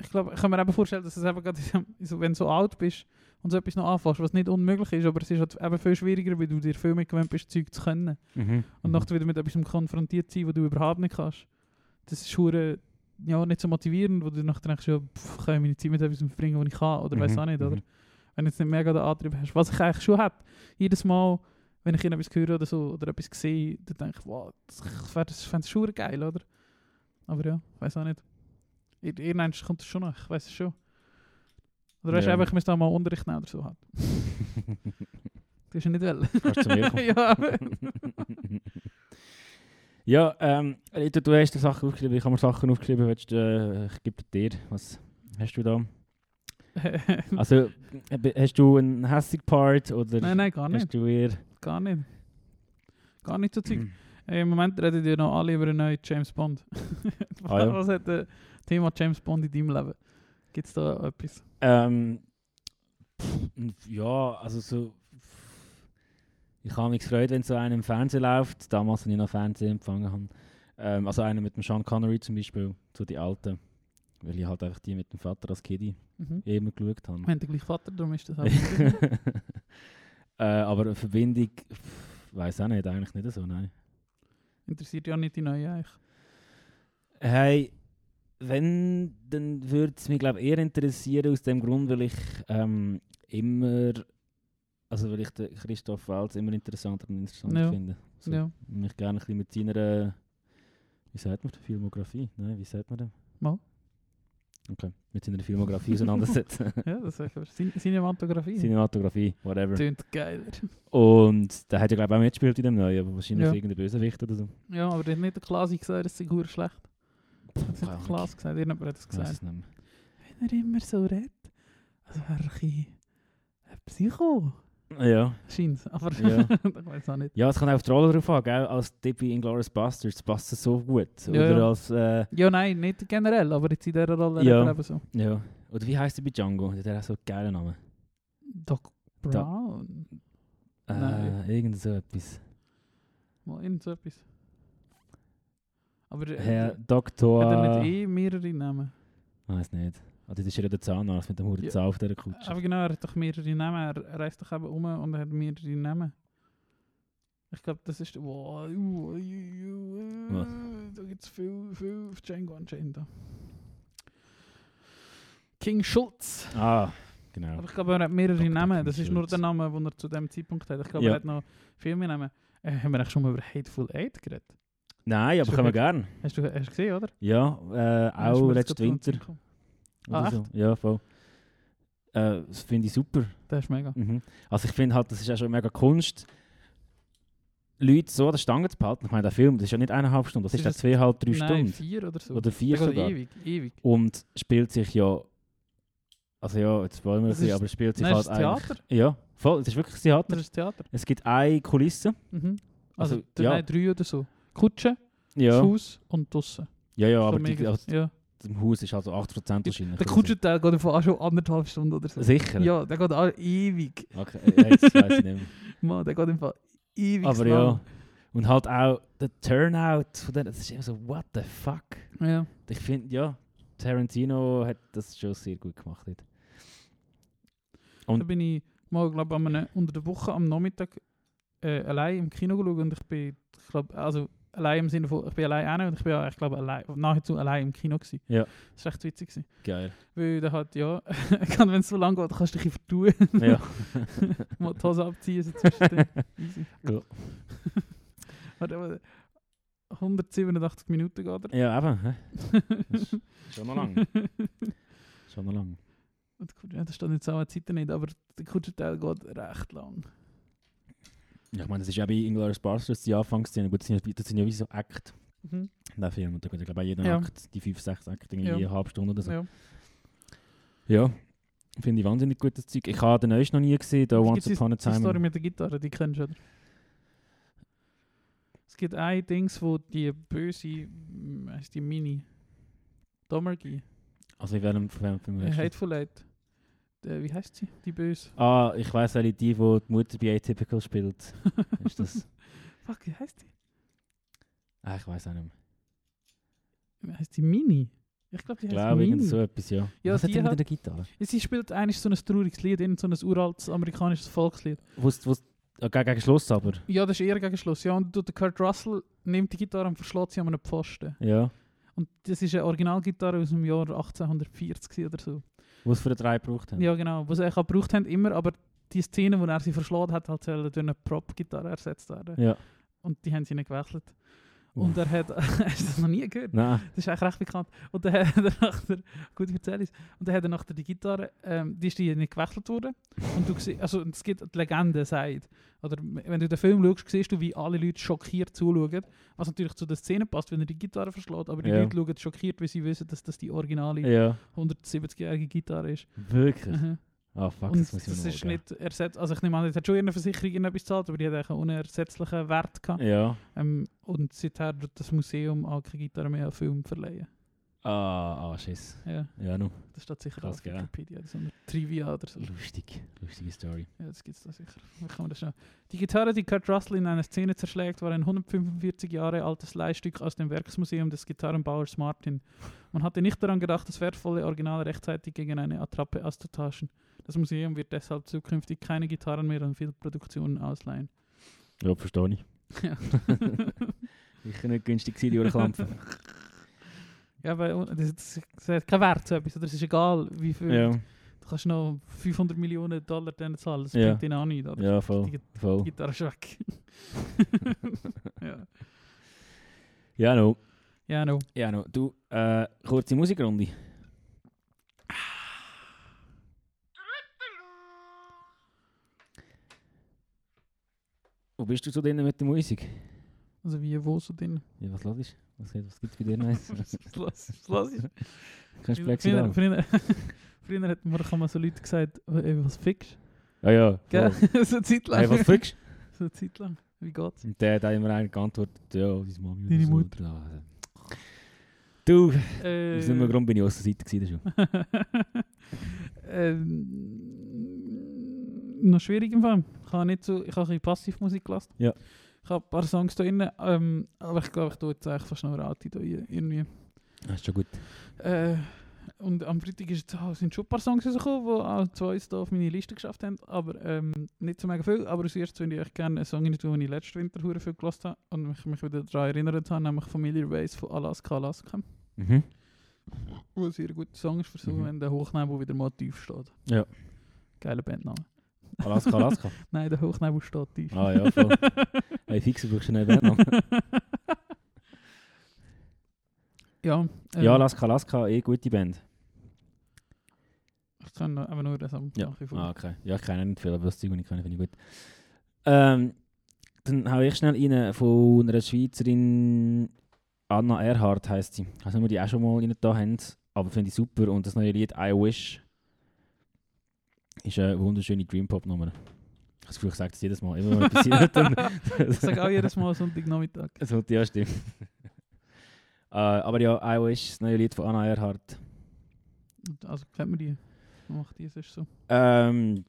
ich glaube, ich kann mir eben vorstellen, dass es eben gerade, so, wenn du so alt bist und so etwas noch anfängst, was nicht unmöglich ist, aber es ist halt eben viel schwieriger, weil du dir viel mehr gewöhnt bist, Zeug zu können. Mhm. Und nachher wieder mit etwas konfrontiert sein, was du überhaupt nicht kannst. Das ist hure, ja, nicht so motivierend, wo du nachher denkst, ja, pff, kann ich meine Zeit mit etwas verbringen, was ich kann, oder weiß Mhm, auch nicht, oder? mhm. Wenn du jetzt nicht mega den Antrieb hast. Was ich eigentlich schon habe, jedes Mal, wenn ich etwas höre oder so, oder etwas sehe, dann denke ich, wow, das, ich fände es schon geil, oder? Aber ja, weiß auch nicht. Ir- Irgendwann kommt es schon noch, ich weiß es schon. Oder weißt du, Ja. ich müsste auch mal Unterricht nehmen oder so. Halt. Du hast ja nicht wollen. Kannst zu mir kommen. ja, Ja, ähm, Rita, du hast dir Sachen aufgeschrieben, ich habe mir Sachen aufgeschrieben, willst, du, äh, ich gebe dir, was hast du da? Also, äh, hast du einen hässigen Part oder nein, nein, gar nicht. hast du eher... Gar nicht. Gar nicht so. Zeug. Äh, Im Moment reden die noch alle über einen neuen James Bond. Ah, ja. Was hat das Thema James Bond in deinem Leben? Gibt es da etwas? Ähm, pff, ja, also so... Ich habe mich gefreut, wenn so einer im Fernsehen läuft, damals, als ich noch Fernsehen empfangen habe. Ähm, also einer mit dem Sean Connery zum Beispiel, so die alten. Weil ich halt einfach die mit dem Vater als Kiddie Mhm. immer geschaut habe. Wir haben den gleichen Vater, darum ist das auch. äh, aber eine Verbindung, weiß auch nicht, eigentlich nicht so, nein. Interessiert ja nicht die neue eigentlich. Hey, wenn, dann würde es mich glaube eher interessieren aus dem Grund, weil ich ähm, immer, also weil ich den Christoph Waltz immer interessanter und interessanter Ja. finde. So, Ja. Mich gerne ein bisschen mit seiner, wie sagt man, Filmografie? Nein, wie sagt man das? Mal. Okay. Mit seiner Filmografie auseinandersetzen. Ja, das ist Cin Cinematografie. Cinematografie, whatever. Tönt geiler. Und der hat ja glaube ich auch mitgespielt in dem Neuen, aber wahrscheinlich Ja. irgendein Bösewicht oder so. Ja, aber der hat nicht der Klasi gesagt, das sei gut schlecht. Das hat. Klaas gesagt, irgendjemand hat das gesagt. Wenn er immer so redet, als wäre er ein bisschen ein Psycho. Ja. Scheint aber Ja. ich weiß auch nicht. ja, es kommt auch auf die Rolle drauf an, gell? Als Tippi in Glorious Bastards passt es so gut. Ja, Oder ja. als, äh, Ja, nein, nicht generell, aber jetzt in dieser Rolle Ja. eben so. ja. Oder wie heißt er bei Django? Der hat auch so einen geilen Namen. Doc Brown. Äh, Nein. irgend so etwas. Mal irgend so etwas. Aber der, Herr Doktor... hat er nicht eh mehrere Namen? Weiß nicht. Ah, das ist ja der Zahnarzt mit dem Huren Ja. Zahn auf dieser Kutsche. Aber genau, er hat doch mehrere Namen. Er reist doch eben um und er hat mehrere Namen. Ich glaube, das ist. Wow, uh, uh, uh, Was? da gibt es viel, viel auf Django Unchained. King Schultz. Ah, genau. Aber ich glaube, er hat mehrere Dr. Namen. King Das ist nur Schultz. der Name, den er zu dem Zeitpunkt hat. Ich glaube, Ja. er hat noch viel mehr Namen. Äh, haben wir eigentlich schon mal über Hateful Eight geredet? Nein, aber können wir gut. gern. Hast du, hast du gesehen, oder? Ja, äh, ist auch letzten Winter. Ah, so. Ja, voll. Äh, das finde ich super. Der ist mega. Mhm. Also ich finde halt, das ist ja schon mega Kunst, Leute so an der Stange zu behalten. Ich meine, der Film, das ist ja nicht eineinhalb Stunden, das Das ist ja ist zweieinhalb, drei Nein, Stunden. vier oder so. Oder vier geht sogar. ewig, ewig. Und spielt sich ja, also ja, jetzt wollen wir Das bisschen, ist- aber es spielt sich Nein, halt ist das eigentlich... Theater? Ja, voll, es ist wirklich Theater. Das ist Theater. Es gibt eine Kulisse. Mhm. Also, Also, ja. nein, drei oder so. Kutsche, Ja, das Haus und draussen. ja, ja aber die, also, ja. im Haus ist also 8% wahrscheinlich. Der. Kutschenteil geht davon auch schon anderthalb Stunden oder so. Sicher? Ja, der geht auch ewig. Okay, jetzt weiß ich nicht mehr. Mann, der geht einfach ewig Aber lang. ja, und halt auch der Turnout von der, das ist immer so, what the fuck? Ja. Ich finde, ja, Tarantino hat das schon sehr gut gemacht. Dort. Da Und- bin ich mal, glaube ich, unter der Woche am Nachmittag äh, allein im Kino geschaut und ich bin, ich glaube, also allein im Sinne von, ich bin allein hin und ich bin ich glaube, allein, nahezu allein im Kino gewesen. Ja. Das war echt witzig. Gewesen. Geil. Weil da hat, ja, wenn es so lang geht, kannst du dich vertun. Ja. Mal die Hose abziehen, so zwischendrin. Easy. Ja. Warte, aber 187 Minuten geht er. ja, eben. Das schon noch lang. Schon noch lang. Und ja, da steht jetzt auch eine Zeit nicht, aber der Kutschenteil geht recht lang. Ja, ich meine, das ist ja bei Inglourious Basterds die Anfangsszene. Gut, das sind, ja- das sind ja wie so Act, Mhm. der Film. Und da geht ja, glaube ich, jeder Ja. Akt, die 5, 6 Akte, irgendwie Ja. eine halbe Stunde oder so. Ja. Ja. Finde ich wahnsinnig gutes Zeug. Ich habe den neuesten noch nie gesehen, da Once Upon a Die Story Time. mit der Gitarre, die kennst du, oder? Es gibt ein Dings, wo die böse, heißt die Mini, Domergy, Also, in welchem von welchem Film äh, redest du? Hateful Eight. Äh, wie heißt sie? Die böse. Ah, ich weiss, welche die, die die Mutter bei Atypical spielt. ist das? Fuck, wie heißt die? Ah, ich weiß auch nicht mehr. Wie heißt die Mini? Ich glaube, die heißt glaube, Mini. irgend so etwas, ja. Ja, Was hat die die mit hat- der Gitarre? Ja, Sie spielt eigentlich so ein trauriges Lied, irgend so ein uraltes amerikanisches Volkslied. Wo's, wo's, äh, gegen, gegen Schluss aber. Ja, das ist eher gegen Schluss. Ja, und der Kurt Russell nimmt die Gitarre und verschlägt sie an einem Pfosten. Ja. Und das ist eine Originalgitarre aus dem Jahr 1840 oder so. Was für den drei gebraucht haben. Ja, genau. Was er auch gebraucht haben, immer, aber die Szene, wo er sie verschlagen hat, hat sollen durch eine Prop-Gitarre ersetzt werden. Ja. Und die haben sie nicht gewechselt. Und er hat, hast du das noch nie gehört? Nein. Das ist eigentlich recht bekannt. Und dann hat er nachher, gut, ich erzähle es. Und dann hat er nachher die Gitarre, ähm, die ist die nicht gewechselt worden. Und du siehst, also es gibt die Legende, sagt, oder wenn du den Film schaust, siehst du, wie alle Leute schockiert zuschauen. Was natürlich zu der Szene passt, wenn er die Gitarre verschlägt. Aber die Ja. Leute schauen schockiert, weil sie wissen, dass das die originale Ja. 170-jährige Gitarre ist. Wirklich? Mhm. Ah, fuck, Und das muss ich das ist nicht ersetzt. Also ich nehme an, es hat schon irgendeine Versicherung irgendetwas gezahlt, aber die hat einen unersetzlichen Wert gehabt. Ja. Ähm, und seither tut das Museum auch keine Gitarre mehr an Film verleihen. Ah, ah, Schiss. Ja, Ja, nu. das steht sicher Krass, auf? Wikipedia. So eine Trivia oder so. Lustig. Lustige Story. Ja, das gibt es da sicher. Wie kann man das schon? Die Gitarre, die Kurt Russell in einer Szene zerschlägt, war ein 145 Jahre altes Leihstück aus dem Werksmuseum des Gitarrenbauers Martin. Man hatte nicht daran gedacht, das wertvolle Original rechtzeitig gegen eine Attrappe auszutauschen. Das Museum wird deshalb zukünftig keine Gitarren mehr an Filmproduktionen ausleihen. Ja, verstehe ich. Ja. Sicher nicht günstig gewesen, die Ohrklampfen. ja, aber das, das, hat keinen Wert, so etwas. Oder es ist egal, wie viel. ja. Du kannst noch 500 Millionen Dollar denen zahlen, das Ja. bringt ihnen auch nicht. Oder? Ja, voll. Die voll. Gitarre ist weg. ja. Ja, no. Ja, no. Ja, no. Du, äh, kurze Musikrunde. Wo bist du so drin mit der Musik? Also wie, wo so drin? Ja, was los ist? Was, was gibt es bei dir Neues? Was los ist? Kannst du Früher, Plexiglas? früher, früher hat kann man so Leute gesagt, «Ey, was fickst Ja, ja. Gell? voll. so eine Zeit lang. Hey, was fickst so eine Zeit lang. Wie geht's? Und der hat immer eigentlich geantwortet, ja, deine Mami Deine so. Mutter. Ja, also. Du, Äh, aus irgendeinem Grund bin ich aus der Seite gewesen. schon. ähm, noch schwierig im Fall. Ich habe nicht so, ich habe ein bisschen Passivmusik gelassen. Ja. Ich habe ein paar Songs da drin, ähm, aber ich glaube, ich tue jetzt eigentlich fast noch da rein, irgendwie. Das ist schon gut. Äh, und am Freitag ist auch- sind schon ein paar Songs rausgekommen, die auch zwei da auf meine Liste geschafft haben, aber ähm, nicht so mega viel. Aber als erstes würde ich echt gerne einen Song rein tun, den ich letzten Winter hure viel gelassen habe und mich, mich wieder daran erinnert habe, nämlich Familiar Ways von Alaska Alaska. Mhm. Wo ein sehr guter Song ist für so, Mhm. wenn der Hochnebel wieder mal tief steht. Ja. Geiler Bandname. Alaska, Alaska. Nein, der Hochnebel steht tief. ah ja, voll. Hey, brauchst du einen Bandnamen. ja, ähm, Ja, Alaska, Alaska, eh gute Band. ich kann einfach nur den Song Ja. Ah, okay. Ja, ich kenne nicht viel, aber das Zeug, was ich kenne, finde ich gut. Ähm, dann hau ich schnell rein von einer Schweizerin, Anna Erhardt heisst sie. Ich weiß nicht, ob wir die auch schon mal rein da haben, aber finde ich super. Und das neue Lied I Wish ist eine wunderschöne Dream-Pop-Nummer. Ich habe das Gefühl, ich sage das jedes Mal. Immer wenn passiert, dann... Ich sage auch jedes Mal Sonntagnachmittag. So, ja, stimmt. äh, aber ja, I Wish, das neue Lied von Anna Erhardt. Also kennt man die? Macht die sonst so? Ähm,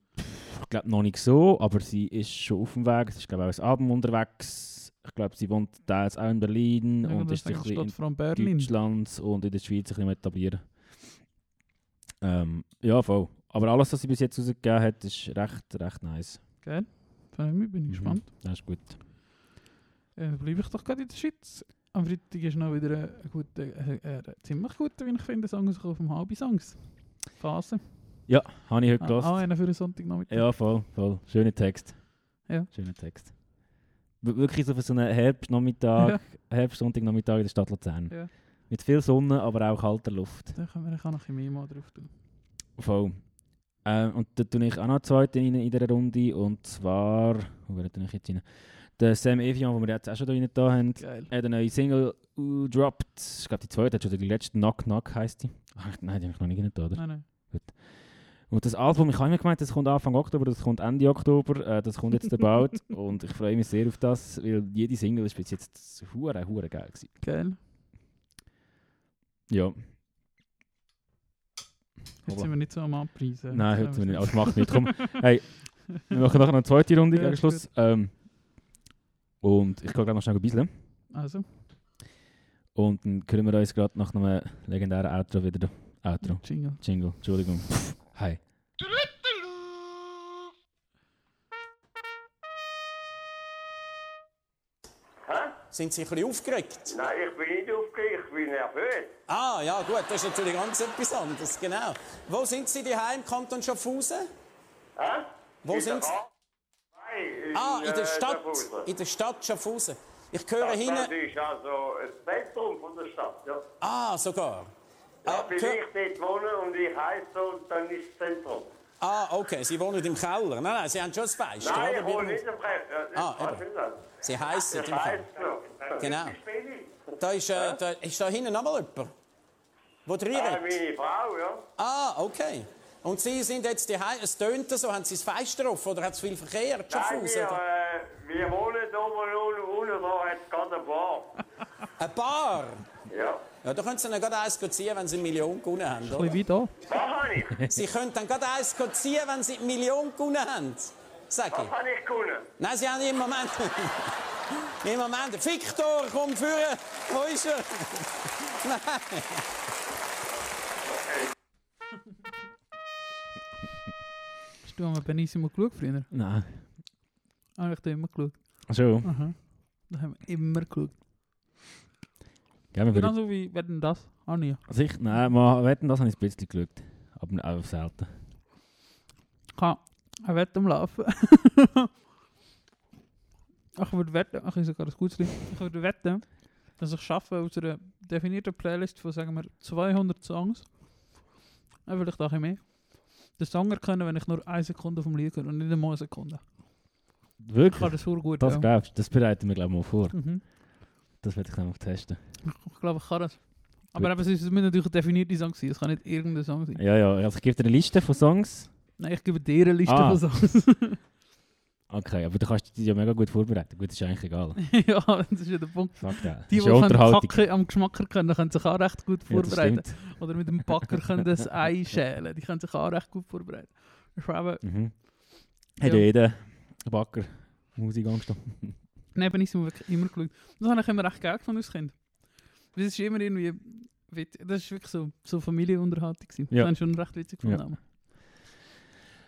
ich glaube noch nicht so, aber sie ist schon auf dem Weg. Es ist glaube ich auch ein Album unterwegs. Ich glaube, sie wohnt da jetzt auch in Berlin und Irgendwas ist ein bisschen in Berlin. Deutschland und in der Schweiz ein bisschen etablieren. Ähm, ja, voll. Aber alles, was sie bis jetzt rausgegeben hat, ist recht, recht nice. Mir bin ich Mhm. gespannt. Das ist gut. Äh, Dann bleibe ich doch gerade in der Schweiz. Am Freitag ist noch wieder ein, ein guter, äh, äh, ziemlich guter, wie ich finde, Song rausgekommen vom Halbi Songs. Phase. Ja, habe ich heute Ah, gehört. auch einer für einen Sonntagnachmittag. Ja, voll, voll. Schöner Text. Ja. Schöner Text. W- Wirklich so für so einen Herbstnachmittag, Ja. Herbst, Sonntagnachmittag in der Stadt Luzern. Ja. Mit viel Sonne, aber auch kalter Luft. Da können wir kann noch ein bisschen mehr mal drauf tun. Voll. Ähm, und da tue ich auch noch zweiten rein in dieser Runde. Und zwar, wo wäre ich jetzt rein? Der Sam Evian, den wir jetzt auch schon da rein da haben, Geil. hat eine neue Single uh, dropped. Ich glaube, die zweite hat schon die letzte Knock Knock heisst die. Ach, nein, die habe ich noch nicht rein da, oder? Nein, nein. Und das Album, ich habe immer gemeint, das kommt Anfang Oktober, das kommt Ende Oktober, äh, das kommt jetzt bald. und ich freue mich sehr auf das, weil jede Single ist bis jetzt hure, hure geil gewesen. Geil. Ja. Jetzt sind wir nicht so am Abpreisen. Nein, heute sind wir nicht. Aber das macht nicht. Komm, hey, wir machen nachher noch eine zweite Runde Ja, gegen Schluss. Ähm, und ich gehe gerade noch schnell ein bisschen. Also, Und dann hören wir uns gerade nach einem legendären Outro wieder. Outro. Jingle. Jingle. Entschuldigung. Hi. Sind Sie ein bisschen aufgeregt? Nein, ich bin nicht aufgeregt, ich bin nervös. Ah, ja, gut, das ist natürlich ganz etwas anderes, genau. Wo sind Sie daheim im Kanton Schaffhausen? Hä? Wo In sind Sie? In, Ah, in der äh, Stadt. Schaffhausen. In der Stadt Schaffhausen. Ich höre Das hinten. ist also ein Zentrum von der Stadt, ja. Ah, sogar. Ja, Ah, ich dort wohne und ich heiße so, dann ist das Zentrum. Ah, okay, Sie wohnen im Keller. Nein, nein, Sie haben schon das Fenster, Nein, oder? ich wohne nicht im Kreis. Ah, eben. das? Sie heissen Ich im Keller. Genau. Da ist, äh, da, ist da hinten noch mal jemand, wo drin Ah, meine Frau, ja. Ah, okay. Und Sie sind jetzt daheim. Es tönt so. Haben Sie das Fenster offen oder hat es viel Verkehr? in Nein, wir, oder? äh, wir wohnen da oben unten, unten da hat es gerade eine Bar. Eine Bar? Ja. Ja, da können Sie dann gerade eins ziehen, wenn Sie eine Million gewonnen haben, Ein oder? bisschen wie da. Was habe ich? Sie können dann gerade eins ziehen, wenn Sie eine Million gewonnen haben. Sag Was ich. habe ich gewonnen? Nein, Sie haben im Moment... Im Moment... Victor, komm führen! Wo ist er? Nein. Hast du einmal Benissimo geschaut früher? Nein. Ah, ich habe immer geschaut. So. Aha. Da haben wir immer geschaut. Gell, wir würden- Genauso wie, wer denn das? Ah, nie. also ich, nein, mal wetten, das habe ich ein bisschen geschaut. Aber auch selten. Ich habe eine Wette am Laufen. Ich würde wetten, ich sogar ein gutes Lied. Ich würde wetten, dass ich schaffe aus einer definierten Playlist von, sagen wir, 200 Songs, äh, vielleicht auch ein mehr, den Song erkennen, wenn ich nur eine Sekunde vom Lied höre und nicht einmal eine Sekunde. Ich Wirklich? kann das sehr gut. Das ja. glaubst du? Das bereiten wir, glaube ich, mal vor. Mhm. Das werde ich dann noch testen. Ich glaube, ich kann das. Aber eben, es muss natürlich ein definierter Song sein. Es kann nicht irgendein Song sein. Ja, ja. Also ich gebe dir eine Liste von Songs. Nein, ich gebe dir eine Liste Ah. von Songs. Okay, aber du kannst dich ja mega gut vorbereiten. Gut, ist eigentlich egal. ja, das ist ja der Punkt. Fuck that. Die, die ja Unterhaltung. Kacken am Geschmack können, können sich auch recht gut Ja, das vorbereiten. stimmt. Oder mit dem Backer können das Ei schälen. Die können sich auch recht gut vorbereiten. Das ist eben, Mhm. Hat Ja. ja jeder Backer Musik angestanden. neben uns haben wir wirklich immer geschaut. Das habe ich immer recht geil gefunden als Kind. Es ist immer irgendwie... Das ist wirklich so, so Familienunterhaltung. gewesen. Ja. Das habe ich schon recht witzig Ja. gefunden.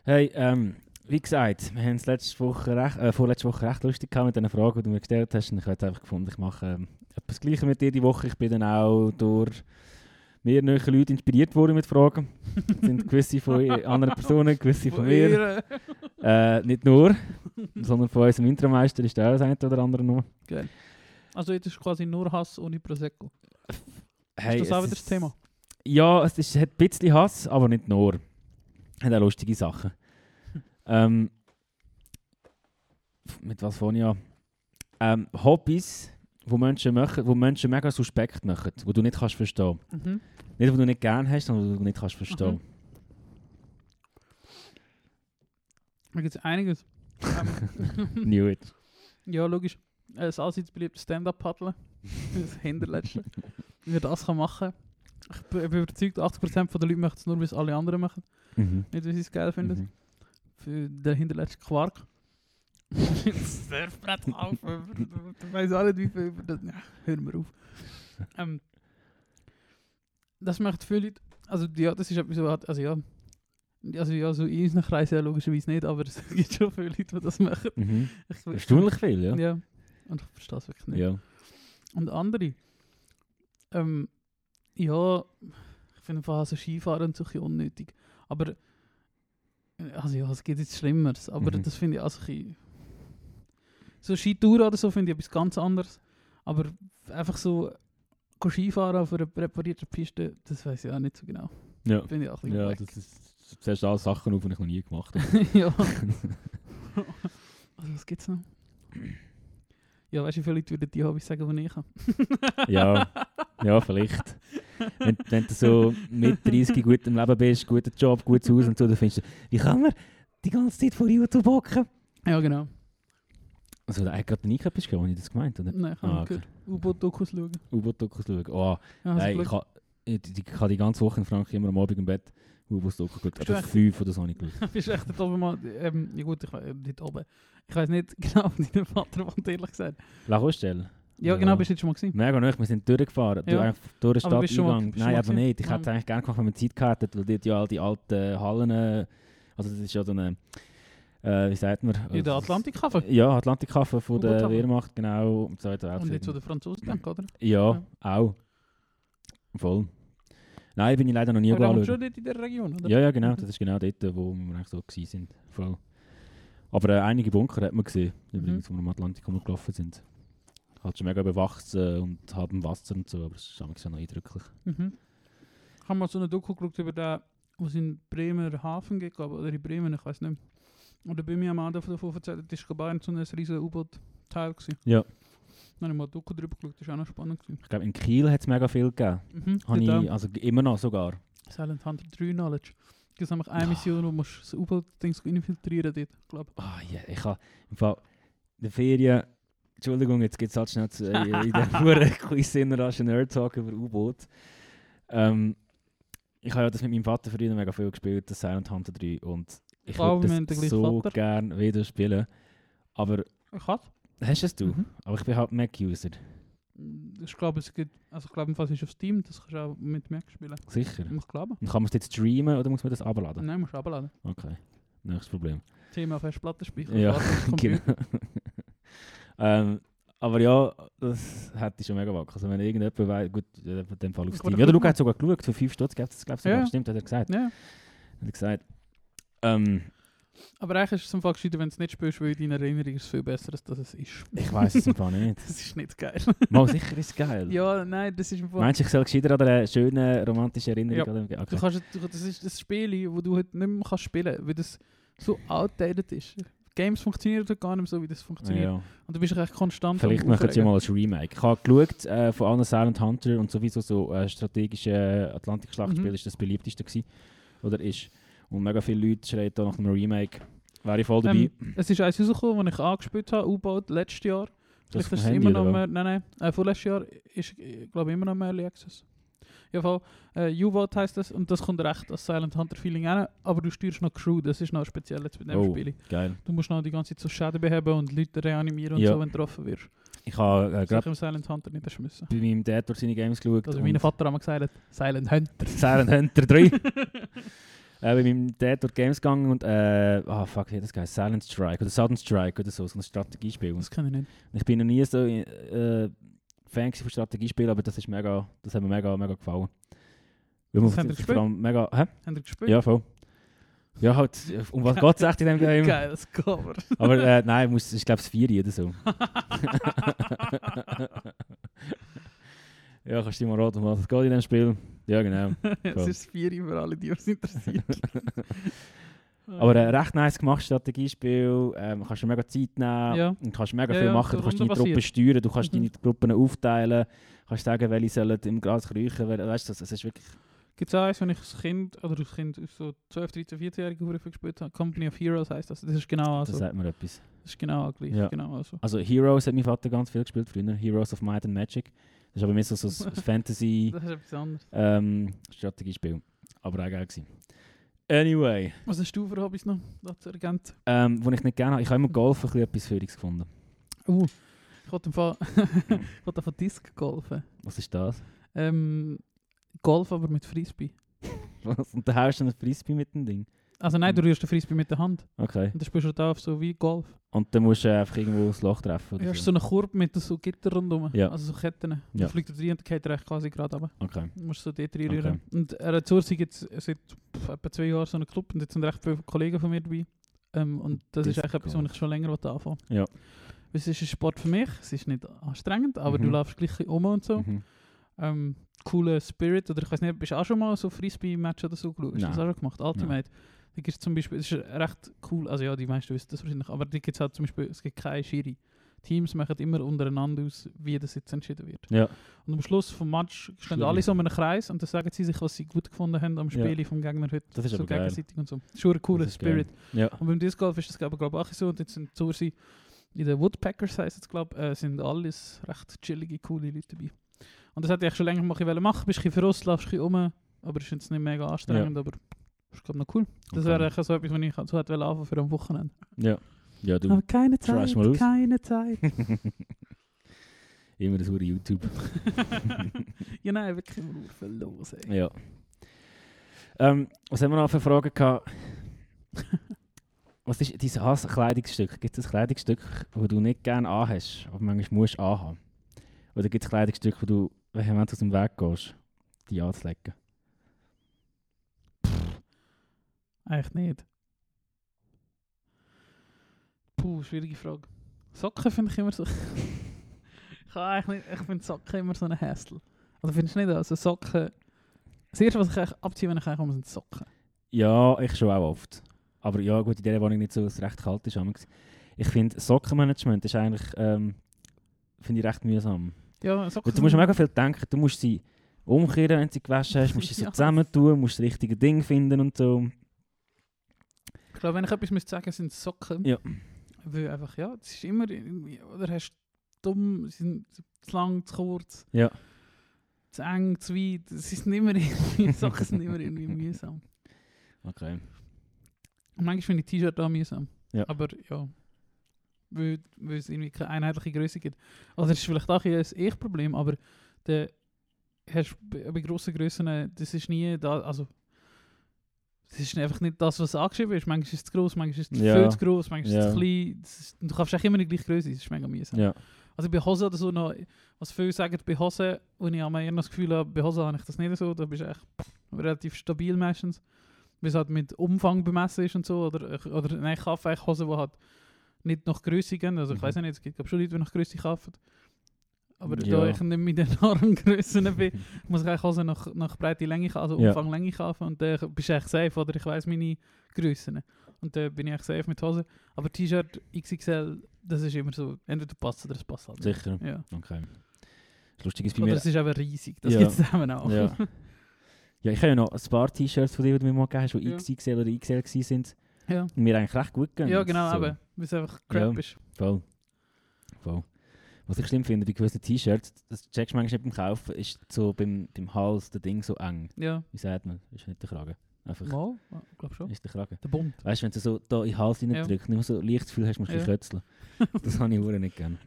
Hey, ähm, wie gesagt, wir haben es letzte Woche recht, äh, vorletzte Woche recht lustig gehabt mit diesen Fragen, die du mir gestellt hast. Und ich habe einfach gefunden, ich mache ähm, etwas Gleiches mit dir die Woche. Ich bin dann auch durch mehr neue Leute inspiriert worden mit Fragen. Es sind gewisse von anderen Personen, gewisse von mir. Äh, nicht nur, sondern von unserem Intromeister ist auch das eine oder andere noch. Also jetzt ist quasi nur Hass ohne Prosecco. Hey, ist das auch es wieder das Thema? Ja, es ist, hat ein bisschen Hass, aber nicht nur. Hat auch lustige Sachen. Ähm, mit was von ja? Ähm, Hobbys, wo Menschen, machen, wo Menschen mega suspekt machen, wo du nicht kannst verstehen. Mhm. Nicht, wo du nicht gern hast, sondern wo du nicht kannst verstehen. Mhm. Da gibt es einiges. ähm, Knew it. ja, logisch. Das allseits beliebte Stand-Up-Paddeln. das Hinterletzte. Wie das kann machen Ich bin überzeugt, 80% der Leute möchten es nur, wie es alle anderen machen. Mhm. Nicht, wie sie es geil finden. Mhm. Für den hinterletzten Quark. Surfbrett auf. Ich weiß auch nicht, wie viel über das. Ja, hören wir auf. Ähm, das macht viele Leute. Also, ja, das ist etwas, so also ja. Also, ja, so in unseren Kreisen ja, logischerweise nicht, aber es gibt schon viele Leute, die das machen. Mhm. Ich, Erstaunlich viel, ja. Ja. Und ich verstehe es wirklich nicht. Ja. Und andere. Ähm, ja, ich finde einfach so Skifahren und so unnötig. Aber, also ja, es gibt jetzt Schlimmeres, aber Mhm. das finde ich also ein bisschen, So Skitour oder so finde ich etwas ganz anderes. Aber einfach so Skifahren auf einer präparierten Piste, das weiß ich auch nicht so genau. Ja, Finde ich auch ein bisschen ja wack. das ist, alle Sachen auf, die ich noch nie gemacht habe. ja. also was gibt's noch? Ja, weißt du, Leute würden die Hobbys sagen, die ich habe? ja, ja, vielleicht. Wenn, wenn du so mit 30 gut im Leben bist, guter Job, gutes Haus und so, dann findest du, wie kann man die ganze Zeit vor YouTube hocken? Ja, genau. Also, da hat gerade nie etwas gehabt, habe ich das gemeint, oder? Nein, ich habe Ah, nicht okay. U-Boot-Dokus schauen. U-Boot-Dokus schauen. Oh, Ja, du Glück? ich habe habe die ganze Woche in Frankreich immer am Abend im Bett U-Boot-Dokus geschaut. Du echt- fünf oder so habe ich geschaut. bist echt dort oben mal... Ähm, ja gut, ich weiß nicht oben. Ich weiß nicht genau, wie dein Vater wohnt, ehrlich gesagt. La Rochelle. Ja, Ja. genau, bist du jetzt schon mal gesehen? Mega neu, wir sind durchgefahren. Du Ja. einfach durch den Stadteingang. Nein, aber nicht. Ich hätte es Ah. eigentlich gerne gemacht, wenn wir Zeit gehabt hätten, weil dort ja all die alten Hallen. Also, das ist ja so eine. Äh, wie sagt man? In der Atlantikhafen. Ja, Atlantikhafen von der. Wehrmacht, genau. Im Zweiten Und Weltkrieg. nicht zu den Franzosen denken, oder? Ja, auch. Voll. Nein, bin ich leider noch nie Aber anschauen. schon dort in der Region, oder? Ja, ja, genau. Mhm. Das ist genau dort, wo wir eigentlich so sind. Voll. Aber äh, einige Bunker hat man gesehen, übrigens, wo wir am Atlantik rumgelaufen sind. Halt schon mega bewacht und haben Wasser und so, aber es ist eigentlich so noch eindrücklich. Mhm. Ich habe mal so eine Doku geschaut über den, was in Bremer Hafen geht, glaub ich, oder in Bremen, ich weiß nicht. Oder bei mir am Abend davon erzählt, das war Bayern so ein riesen U-Boot-Teil. gewesen. Ja. Dann habe ich mal eine Doku drüber geschaut, das war auch noch spannend. Gewesen. Ich glaube, in Kiel hat es mega viel gegeben. Mhm. Habe ich, also immer noch sogar. auch. Silent Hunter 3 Knowledge. Es gibt nämlich eine Ah. Mission, wo du das U-Boot-Dings infiltrieren dort, glaube Ah ja, ich habe im Fall in der Ferien, Entschuldigung, jetzt geht es halt schnell zu, äh, in der Hure Quiz Russian Nerd Talk über U-Boot. Ähm, ich habe ja das mit meinem Vater früher mega viel gespielt, das Silent Hunter 3 und ich würde den das so Vater. gerne wieder spielen. Aber Ich habe hast es du? Mhm. Aber ich bin halt Mac-User. Ich glaube, es gibt, also ich glaube, es ist auf Steam, das kannst du auch mit Mac spielen. Sicher. Ich glaube. Und kann man es jetzt streamen oder muss man das abladen? Nein, musst du abladen. Okay, nächstes Problem. Thema Festplatte speichern. Ja, den genau. Ähm, aber ja, das hätte ich schon mega wack. Also wenn irgendjemand weiß, gut, in dem Fall auf Ich Steam. wollte Ja, der. Luca hat sogar geschaut, für 5 Stutz gibt es, glaube ich, sogar. Ja. Stimmt, hat er gesagt. Ja. Hat er gesagt. Ähm, Aber eigentlich ist es im Fall gescheiter, wenn du es nicht spielst, weil in deiner Erinnerung ist viel besser, als dass es ist. ich weiß es einfach nicht. Das ist nicht geil. Mal sicher ist es geil. ja, nein, das ist im Fall... Meinst du, ich soll gescheiter an eine schöne romantische Erinnerung Ja. dem- Du okay. kannst, du, das ist das Spiel, wo du heute nicht mehr kannst spielen kannst, weil das so outdated ist. Games funktionieren dort gar nicht mehr so, wie das funktioniert. Ja. Und du bist echt konstant Vielleicht machen sie mal als Remake. Ich habe geschaut, äh, von allen Silent Hunter und sowieso so äh, strategische Atlantik-Schlachtspiele Mhm. ist das beliebteste gewesen. Oder ist. Und mega viele Leute schreien da nach einem Remake. Wäre ich voll dabei. Ähm, es ist eins rausgekommen, das ich angespielt habe, U-Boot, letztes Jahr. das Vielleicht ist Handy, immer noch oder mehr, nein, nein, äh, vorletztes Jahr ist, glaube ich, immer noch mehr Early Access. Ja, voll. Äh, U-Boat heisst das und das kommt recht als Silent Hunter Feeling rein, aber du steuerst noch Crew, das ist noch speziell jetzt bei dem Oh. Spiel. Geil. Du musst noch die ganze Zeit so Schäden beheben und Leute reanimieren und Ja. so, wenn du getroffen wirst. Ich habe äh, gerade im Silent Hunter nicht erschmissen. bei meinem Dad durch seine Games geschaut. Also mein Vater hat mir gesagt, Silent Hunter. Silent Hunter 3. äh, bei meinem Dad durch Games gegangen und äh, ah fuck, wie das geheißen? Silent Strike oder Sudden Strike oder so, so ein Strategiespiel. Das kann ich nicht. Ich bin noch nie so äh, Fan von Strategiespielen, aber das ist mega, das hat mir mega, mega gefallen. Weil habt ihr vor allem mega, hä? Habt ihr gespielt? Ja, voll. Ja, halt, um was geht es echt in dem Game? Geiles Cover. Aber äh, nein, muss, ich glaube es 4 oder so. ja, kannst du dir mal raten, um was es geht in dem Spiel? Ja, genau. Es ist das Vieri für alle, die uns interessiert. Aber äh, recht nice gemacht, Strategiespiel. Ähm, kannst du mega Zeit nehmen Ja. und kannst mega Ja, viel machen. Du kannst deine rundenbasiert. Truppe steuern, du kannst Mhm. deine Gruppen aufteilen, kannst sagen, welche sollen im Gras kriechen. wel- Weißt du, das, das ist wirklich. Gibt es auch eins, wenn ich als Kind, oder als Kind so 12, 13, 14-Jährige Huren viel gespielt habe? Company of Heroes heisst das. Das ist genau Das also. sagt mir etwas. Das ist genau gleich. Ja. Genau also. Also Heroes hat mein Vater ganz viel gespielt früher. Heroes of Might and Magic. Das ist aber mehr so, ein Fantasy Das ist etwas anderes. ähm. Aber auch geil gewesen. Anyway, Was hast du für Hobbys noch dazu ergänzen? ähm, wo ich nicht gerne habe, ich habe immer Golf ein bisschen etwas Führungs gefunden. Uh, ich wollte wollte von Disc golfen. Was ist das? Ähm, Golf aber mit Frisbee. Was? Und da haust du einen Frisbee mit dem Ding? Also nein, du Mhm. rührst den Frisbee mit der Hand. Okay. Und dann spielst du da auf so wie Golf. Und dann musst du einfach irgendwo das Loch treffen. Oder Du hast so. so einen Korb mit so Gitter rundherum. Ja. Also so Ketten. Ja. Dann fliegt er rein und geht er echt quasi gerade runter. Okay. Du musst so dort reinrühren. Und er hat zur seit seit pff, etwa zwei Jahren so einen Club und jetzt sind recht viele Kollegen von mir dabei. Ähm, und das ist Disc eigentlich etwas, was ich schon länger anfangen. Ja. Es ist ein Sport für mich, es ist nicht anstrengend, aber Mhm. du läufst gleich um und so. Mhm. Ähm, cooler Spirit, oder ich weiß nicht, bist du auch schon mal so Frisbee-Match oder so geschaut? Hast du das Nein. auch schon gemacht? Ultimate. Da gibt es zum Beispiel, das ist recht cool, also ja, die meisten wissen das wahrscheinlich, aber da gibt es halt zum Beispiel, es gibt keine Schiri. Teams machen immer untereinander aus, wie das jetzt entschieden wird. Ja. Und am Schluss vom Match stehen alle so in einem Kreis und dann sagen sie sich, was sie gut gefunden haben am Ja. Spiel vom Gegner heute. Das ist so aber geil. gegenseitig und so. Das ist schon ein cooler. Spirit. Ja. Und beim Disc Golf ist das glaube ich auch so. Und jetzt sind so sie in den Woodpeckers heisst es glaube äh, sind alles recht chillige, coole Leute dabei. Und das hätte ich schon länger mal machen. Bist ein bisschen verrostet, laufst ein bisschen um, aber es ist jetzt nicht mega anstrengend, aber ist glaube noch cool. Das Okay. wäre eigentlich so etwas, was ich so hätte anfangen für am Wochenende. Ja. Ja, du. Aber keine Zeit, keine Zeit. Immer das hure YouTube. ja nein, wirklich immer viel los. Ey. Ja. Ähm, was haben wir noch für Fragen gehabt? was ist dein Hass-Kleidungsstück? Gibt es ein Kleidungsstück, das du nicht gerne anhast, aber manchmal musst du anhaben? Oder gibt es Kleidungsstücke, wo du vehement aus dem Weg gehst, die anzulegen? Eigentlich nicht. Puh, schwierige Frage. Socken finde ich immer so. ich kann eigentlich nicht, ich finde Socken immer so ein Hassel. Also findest du nicht? Also Socken. Das erste, was ich eigentlich abziehe, wenn ich komme, sind Socken. Ja, ich schon auch oft. Aber ja, gut, in dieser Wohnung nicht so, dass es recht kalt ist. Ich finde, Sockenmanagement ist eigentlich, ähm, finde ich recht mühsam. Ja, Socken. Weil du musst mega viel denken. Du musst sie umkehren, wenn du sie gewaschen hast, musst sie so Ja. zusammentun, musst das richtige Ding finden und so. Glaube, wenn ich etwas müsste sagen, sind es Socken. Ja. Weil einfach, ja, es ist immer irgendwie, oder hast du dumm, sie sind zu lang, zu kurz, Ja. zu eng, zu weit. Es ist immer irgendwie, Socken sind immer irgendwie mühsam. Okay. Und manchmal finde ich T-Shirt auch mühsam. Ja. Aber ja, weil, weil es irgendwie keine einheitliche Größe gibt. Also das ist vielleicht auch ein Ich-Problem, aber der hast bei, bei grossen Grössen, äh, das ist nie da, also das ist einfach nicht das, was angeschrieben ist. Manchmal ist es zu gross, manchmal ist es Ja. viel zu gross, manchmal ist es Ja. zu klein. Ist, du kaufst eigentlich immer die gleiche Größe, das ist mega mühsam. Ja. Also bei Hosen oder so noch, was viele sagen bei Hosen, und ich habe eher das Gefühl habe, bei Hosen habe ich das nicht so, da bist du echt relativ stabil meistens, weil es halt mit Umfang bemessen ist und so, oder, oder nein, ich kaufe eigentlich Hosen, die halt nicht nach Größe gehen, also ich Mhm. weiß nicht, es gibt glaub, schon Leute, die nach Größe kaufen, Aber Ja. da ich nicht mit den Armgrössen bin, muss ich eigentlich also nach, nach Breite Länge, also Ja. Umfang Länge kaufen und dann bist du eigentlich safe, oder ich weiss meine Grössen. Und dann bin ich eigentlich safe mit Hose. Aber T-Shirt XXL, das ist immer so, entweder passt oder es passt halt nicht. Sicher. Ja. Okay. Das Lustige ist bei Oder mir... es ist eben riesig, das Ja. gibt es eben auch. Ja. ja, ich habe ja noch ein paar T-Shirts von dir, die du mir mal gegeben hast, die Ja. XXL oder XL waren. ja. Und mir eigentlich recht gut gegangen. Ja, genau, so. eben. Weil es einfach crap Ja. ist. Voll. Voll. Was ich schlimm finde bei gewissen T-Shirts, das checkst du manchmal nicht beim Kaufen, ist so beim, beim Hals der Ding so eng. Ja. Wie sagt man? Ist nicht der Kragen. Einfach Mal, ja, ich glaube schon. ist der Kragen. Der Bund. Weißt du, wenn du so da in den Hals Ja. reindrückst, nicht mehr so leicht Gefühl hast, musst du Ja. ja. kötzeln. Das habe ich nicht gerne.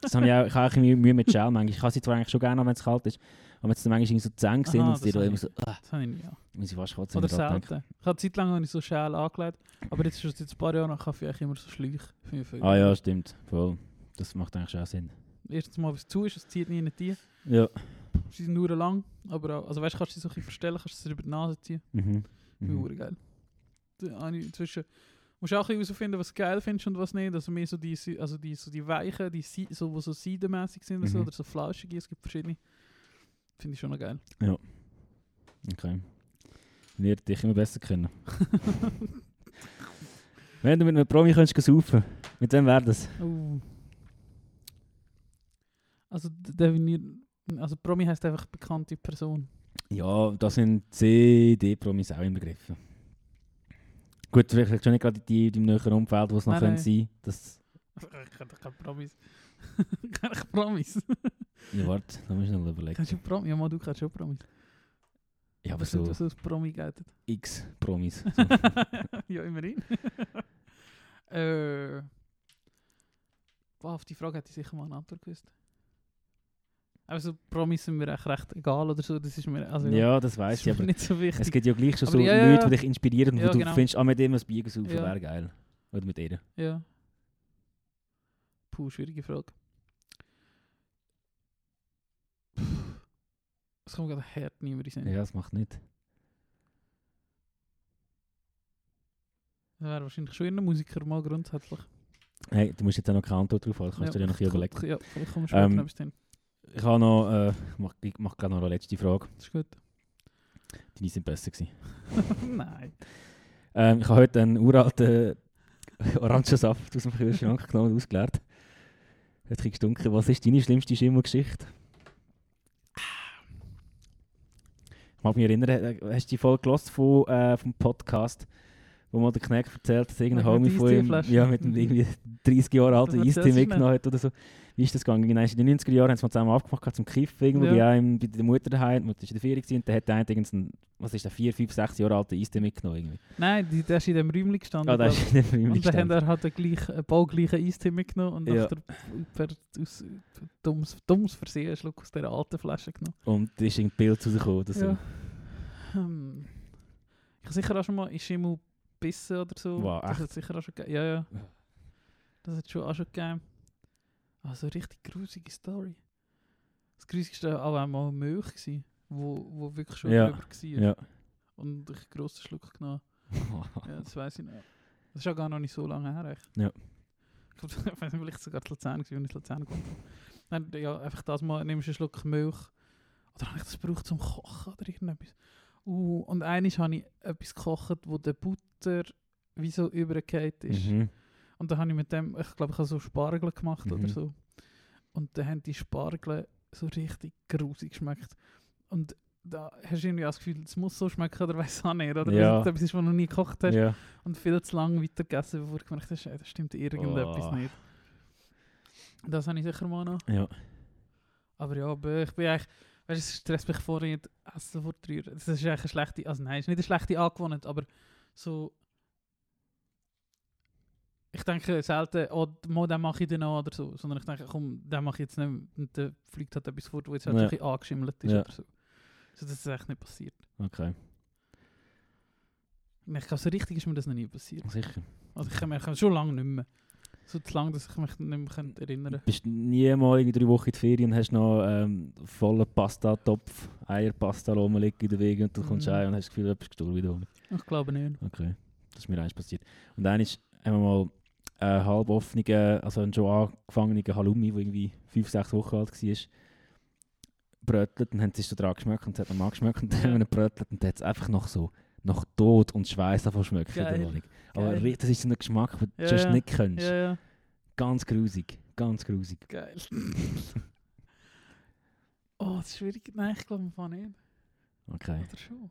Das habe ich auch, ich habe auch bisschen Mühe mit Gel manchmal. Ich habe sie zwar eigentlich schon gerne, wenn es kalt ist, aber wenn sie dann manchmal so zu eng sind und sie da habe immer ich. so, ah, Das habe ich nicht, ja. muss ich fast kotzen. Oder ich selten. Ich habe Zeit lang habe ich so Schäl angelegt, aber jetzt ist es jetzt ein paar Jahre nach Kaffee eigentlich immer so Schläuche. Ich viel Ah ja, stimmt. Voll. Das macht eigentlich auch Sinn. Erstens mal, es zu ist, es zieht nie in die. Ja. Sie sind nur lang, aber auch, also weißt du, kannst du sie so ein bisschen verstellen, kannst du sie über die Nase ziehen. Mhm. Finde Mhm. geil. Inzwischen musst du auch ein bisschen herausfinden, was du geil findest und was nicht. Also mehr so die, also die, so die weichen, die so, wo so seidenmäßig sind oder so, Mhm. oder so flauschige, es gibt verschiedene. Finde ich schon noch geil. Okay. Wir dich immer besser kennen. Wenn du mit einem Promi könntest saufen, mit wem wäre das? Oh. Also definiert, also Promi heißt einfach bekannte Person. Ja, da sind CD-Promis auch inbegriffen. Gut, vielleicht schon nicht gerade die, die im näheren Umfeld, wo es noch Nein, sein das Ich doch keine Promis. Ich Promis? Ja, warte, da musst du noch überlegen. Kannst du Promis? Ja, mal, du kannst schon Promis. Ja, aber so so. so Promi gelten. X-Promis. ja, immerhin. äh, boah, auf die Frage hätte ich sicher mal eine Antwort gewusst. Also Promis sind mir echt recht egal oder so. Das ist mir also, ja, das weiß ich, aber nicht so wichtig. es gibt ja gleich schon Aber so ja, Leute, die dich inspirieren, Ja, wo du genau. findest, ah, mit dem ein Bier saufen Ja. wäre geil. Oder mit ihr. Ja. Puh, schwierige Frage. Puh. Es kommt gerade hart niemand in. Ja, das macht nicht. Das wäre wahrscheinlich schon ein Musiker mal grundsätzlich. Hey, du musst jetzt auch noch keine Antwort drauf haben, kannst du dir noch überlegen. Ja, vielleicht wir später Ähm, noch. Ich habe noch, äh, ich mach, ich mach gerade noch eine letzte Frage. Das ist gut. Die sind besser gewesen. Nein. Ähm, ich habe heute einen uralten Orangensaft aus dem Kühlschrank genommen und ausgeleert. Hat ein gestunken. Was ist deine schlimmste Schimmelgeschichte? Ich mag mich erinnern, äh, hast du die Folge gehört von, äh, vom Podcast, wo mal der Knecht erzählt, dass irgendein Homie der von ihm ja, mit einem irgendwie 30 Jahre alten Eistee mitgenommen hat oder so. Wie ist das gegangen? Genau, in den 90er Jahren haben sie mal zusammen gehabt zum Kiffen irgendwo Ja. bei, einem, bei der Mutter daheim. Die Mutter war in der Ferien gewesen und der hat einen, irgendeinen, was ist der, 4, 5, 6 Jahre alten Eistee mitgenommen irgendwie. Nein, die, der ist in dem Räumchen gestanden. Ah, glaub ist in dem Und dann hat er halt einen, einen baugleichen Eistee mitgenommen und Ja. nach der aus, dummes, dummes Versehen einen Schluck aus dieser alten Flasche genommen. Und da ist ein Bild rausgekommen oder so. Ja. Hm. Ich sicher auch schon mal in Schimmel gebissen oder so. Wow, das hat sicher auch schon gegeben. Ja, ja. Das hat schon auch schon gegeben. Also richtig grusige Story. Das grusigste war auch einmal Milch, gewesen, wo, wo wirklich schon Ja, drüber war. Ja. Und ich einen grossen Schluck genommen. Ja, das weiß ich noch. Das ist ja gar noch nicht so lange her. Echt. Ja. Ich glaube, ich weiß nicht, vielleicht sogar in Luzern, wenn ich in Luzern habe. Nein, ja, einfach das mal, nimmst du einen Schluck Milch. Oder habe ich das gebraucht zum Kochen oder irgendetwas? Uh, und eines habe ich etwas gekocht, wo der Butter wie so übergekehrt ist. Mhm. Und dann habe ich mit dem, ich glaube, ich habe so Spargel gemacht oder Mhm. so. Und dann haben die Spargel so richtig grusig geschmeckt. Und da hast du irgendwie das Gefühl, es muss so schmecken oder weiß auch nicht. Oder Ja. etwas ist, was du noch nie gekocht hast Ja. und viel zu lange weitergegessen, bevor du gemerkt hast, ey, das stimmt irgendetwas Oh. nicht. Das habe ich sicher mal noch. ja. Aber ja, ich bin eigentlich, weißt du, es stresst mich vorher nicht, Essen vor. Das ist eigentlich eine schlechte, also nein, es ist nicht eine schlechte Angewohnheit, aber so. Ich denke selten, oh, mal, den mache ich dann noch oder so, sondern ich denke, komm, den mache ich jetzt nicht mehr. und dann fliegt halt etwas fort, wo jetzt halt Ja. ein bisschen angeschimmelt ist Ja. oder so. Also das ist echt nicht passiert. Okay. Ich glaube, so richtig ist mir das noch nie passiert. Sicher. Also ich kann mich schon lange nicht mehr. So zu lange, dass ich mich nicht mehr kann erinnern Bist du nie mal irgendwie drei Wochen in die Ferien und hast noch ähm, vollen Pasta-Topf, Eierpasta rumliegen in der Wege und du kommst Mhm. und hast das Gefühl, bist gestorben wieder. Ich glaube nicht. Okay, das ist mir eins passiert. Und dann haben wir mal einen halboffenen, also einen schon angefangenen Halloumi, der irgendwie 5, 6 Wochen alt war, brötelt und haben sie so dran geschmeckt und es hat am geschmeckt und dann haben wir brötelt und hat es einfach noch so nach Tod und Schweiß davon schmeckt in der. Wohnung. Aber Geil. das ist so ein Geschmack, den du Ja, sonst ja. nicht kennst. Ja, ja. Ganz grusig, ganz grusig. Geil. oh, das ist schwierig. Nein, ich glaube einfach nicht. Okay. Oder schon?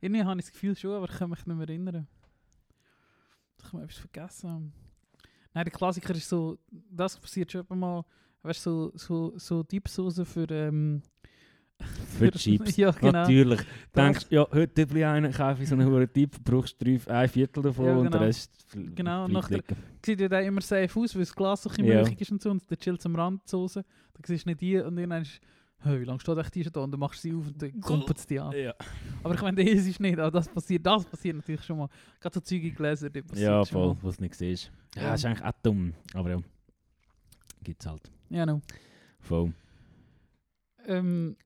Irgendwie habe ich das Gefühl schon, aber ich kann mich nicht mehr erinnern. Ich habe etwas vergessen. Nein, der Klassiker ist so, das passiert schon immer mal, weißt du, so, so, so Dipsoße für, ähm, Für Chips. ja, genau. Natürlich. Das- Denkst ja, heute ich einen, kaufe ich so einen hohen Tipp, brauchst drei, ein Viertel davon Ja, und genau. der Rest fl- Genau, bleibt nachher- sieht ja dann immer safe aus, weil das Glas so ein bisschen Ja. milchig ist und so und der chillt am Rand die Soße. Dann siehst du nicht die und dann ist hey, wie lange steht echt die schon da? Und dann machst du sie auf und dann kumpelt es die an. Ja, Aber ich meine, das ist nicht, aber das passiert, das passiert natürlich schon mal. Gerade so Zeug in Gläser, die passiert ja voll, was du nicht siehst. Ja, Ja. ist eigentlich auch dumm, aber ja, gibt's halt. Ja, no. Voll. Ähm,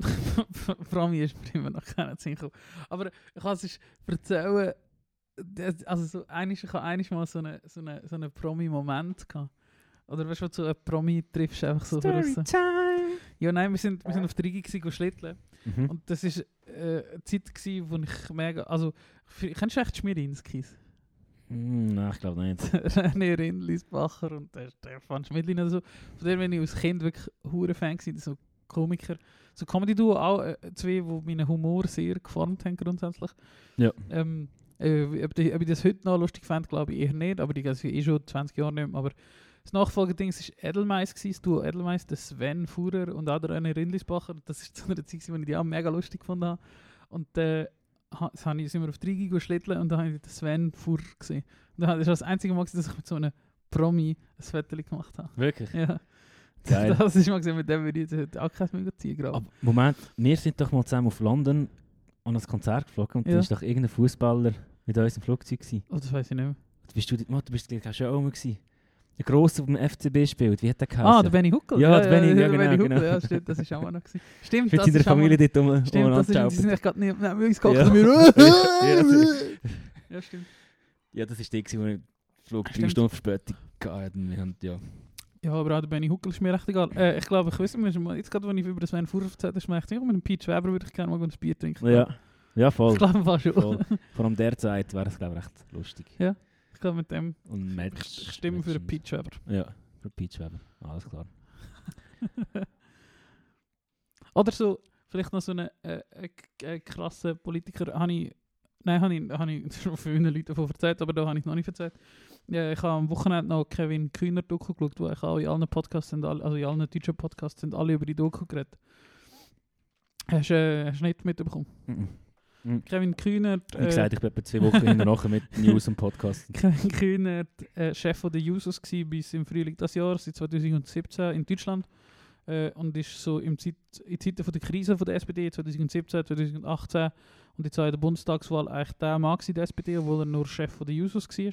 vor allem ist mir immer noch keiner zu gekommen. Aber ich kann es erzählen, also so einisch, ich habe einisch mal so einen so eine, so eine Promi-Moment gehabt. Oder weißt du, du so einen Promi triffst, einfach so draussen. Storytime! Ja, nein, wir sind, wir sind auf der Rigi gewesen, schlitteln. Mhm. Und das war äh, eine Zeit, gewesen, wo ich mega, also, für, kennst du echt Schmierinskis? Hm, Nein, ich glaube nicht. René Rindlisbacher und der Stefan Schmidlin oder so. Von dem bin ich als Kind wirklich hure Fan gewesen, so Komiker. So Comedy-Duo, auch äh, zwei, die meinen Humor sehr geformt haben grundsätzlich. Ja. Ähm, äh, ob, die, ob ich das heute noch lustig fände, glaube ich eher nicht, aber die es eh schon 20 Jahre nicht mehr. Aber das Nachfolgeding war Edelmeiss, gewesen, das Duo Edelmeiss, der Sven Fuhrer und auch der René Rindlisbacher. Das ist zu einer Zeit, wo ich die auch mega lustig gefunden habe. Und äh, das habe ich, sind wir auf die Rigi schlitteln und da habe ich den Sven Fuhrer gesehen. Und das war das einzige Mal, dass ich mit so einem Promi ein Foto gemacht habe. Wirklich? Ja. Geil. Das ist mal gesehen, mit dem würde ich jetzt heute auch kein Mega ziehen gerade. Aber Moment, wir sind doch mal zusammen auf London an ein Konzert geflogen und Ja. da war doch irgendein Fußballer mit uns im Flugzeug. Gewesen. Oh, das weiß ich nicht mehr. Bist du, dort- du bist gleich auch schon auch mal gewesen. Der Grosse, der beim FCB spielt, wie hat der geheißen? Ah, der Benny Huckel. Ja, der Benny, ja, der genau, Huckel, genau. ja, stimmt, das ist auch noch gewesen. Stimmt, Mit das ist auch Familie dort um, Stimmt, das ist, die sind echt gerade Ja. und wir... Ja, das- ja, stimmt. Ja, das war die, gewesen, wo ich Flug drei. Stunden Verspätung hatte. und Wir haben, ja. Ja, aber auch der Benny Huckel ist mir recht egal. Äh, ich glaube, ich weiß nicht, jetzt gerade, wenn ich über Sven Fuhrer erzählt habe, ist mir echt mit dem Pete Weber würde ich gerne mal ein Bier trinken. ja. Ja, voll. Ich glaube fast schon. voll. Vor allem der Zeit wäre es, glaube ich, recht lustig. Ich glaube, mit dem Und Match. ich stimme für den Match- Pete Weber. Ja, für Peach Weber. Alles klar. Oder so, vielleicht noch so einen äh, äh, äh, krassen Politiker. Habe ich, nein, habe ich, habe ich schon vielen Leuten davon erzählt, aber da habe ich noch nicht erzählt. Ja, ich habe am Wochenende noch Kevin Kühner Doku geschaut, wo ich auch in allen Podcasts, sind, alle- also in allen deutschen Podcasts, sind alle über die Doku geredet. Hast du äh, hast nicht mitbekommen? Mhm. Kevin Kühner, Wie gesagt, ich bin etwa zwei Wochen hinterher mit News und Podcast. Kevin Kühner, äh, Chef der Users gsi bis im Frühling des Jahres, seit 2017 in Deutschland. Äh, und ist so im Zeit, in Zeiten von der Krise von der SPD 2017, 2018 und jetzt auch in der Bundestagswahl eigentlich der Mann der SPD, obwohl er nur Chef von der Users war.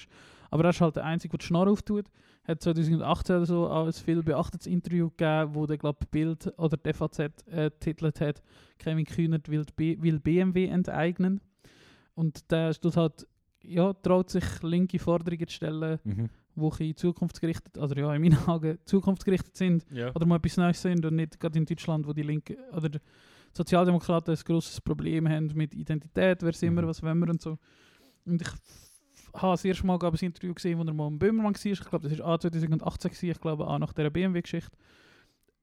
Aber er ist halt der Einzige, der die Schnorr auftut. Hat 2018 oder so auch ein viel beachtetes Interview gegeben, wo der glaube Bild oder die FAZ äh, titelt hat, Kevin Kühnert will, B will BMW enteignen. Und der tut halt, ja, traut sich linke Forderungen zu stellen, Mhm. Bisschen zukunftsgerichtet, also ja, in meinen Augen zukunftsgerichtet sind Ja. oder mal etwas Neues sind und nicht gerade in Deutschland, wo die Linke oder die Sozialdemokraten ein grosses Problem haben mit Identität, wer sind wir, Mhm. was wollen wir und so. Und ich habe das erste Mal ich, ein Interview gesehen, wo er mal im Böhmermann war. Ich glaube, das war auch 2018, gewesen, ich glaube auch nach dieser BMW-Geschichte.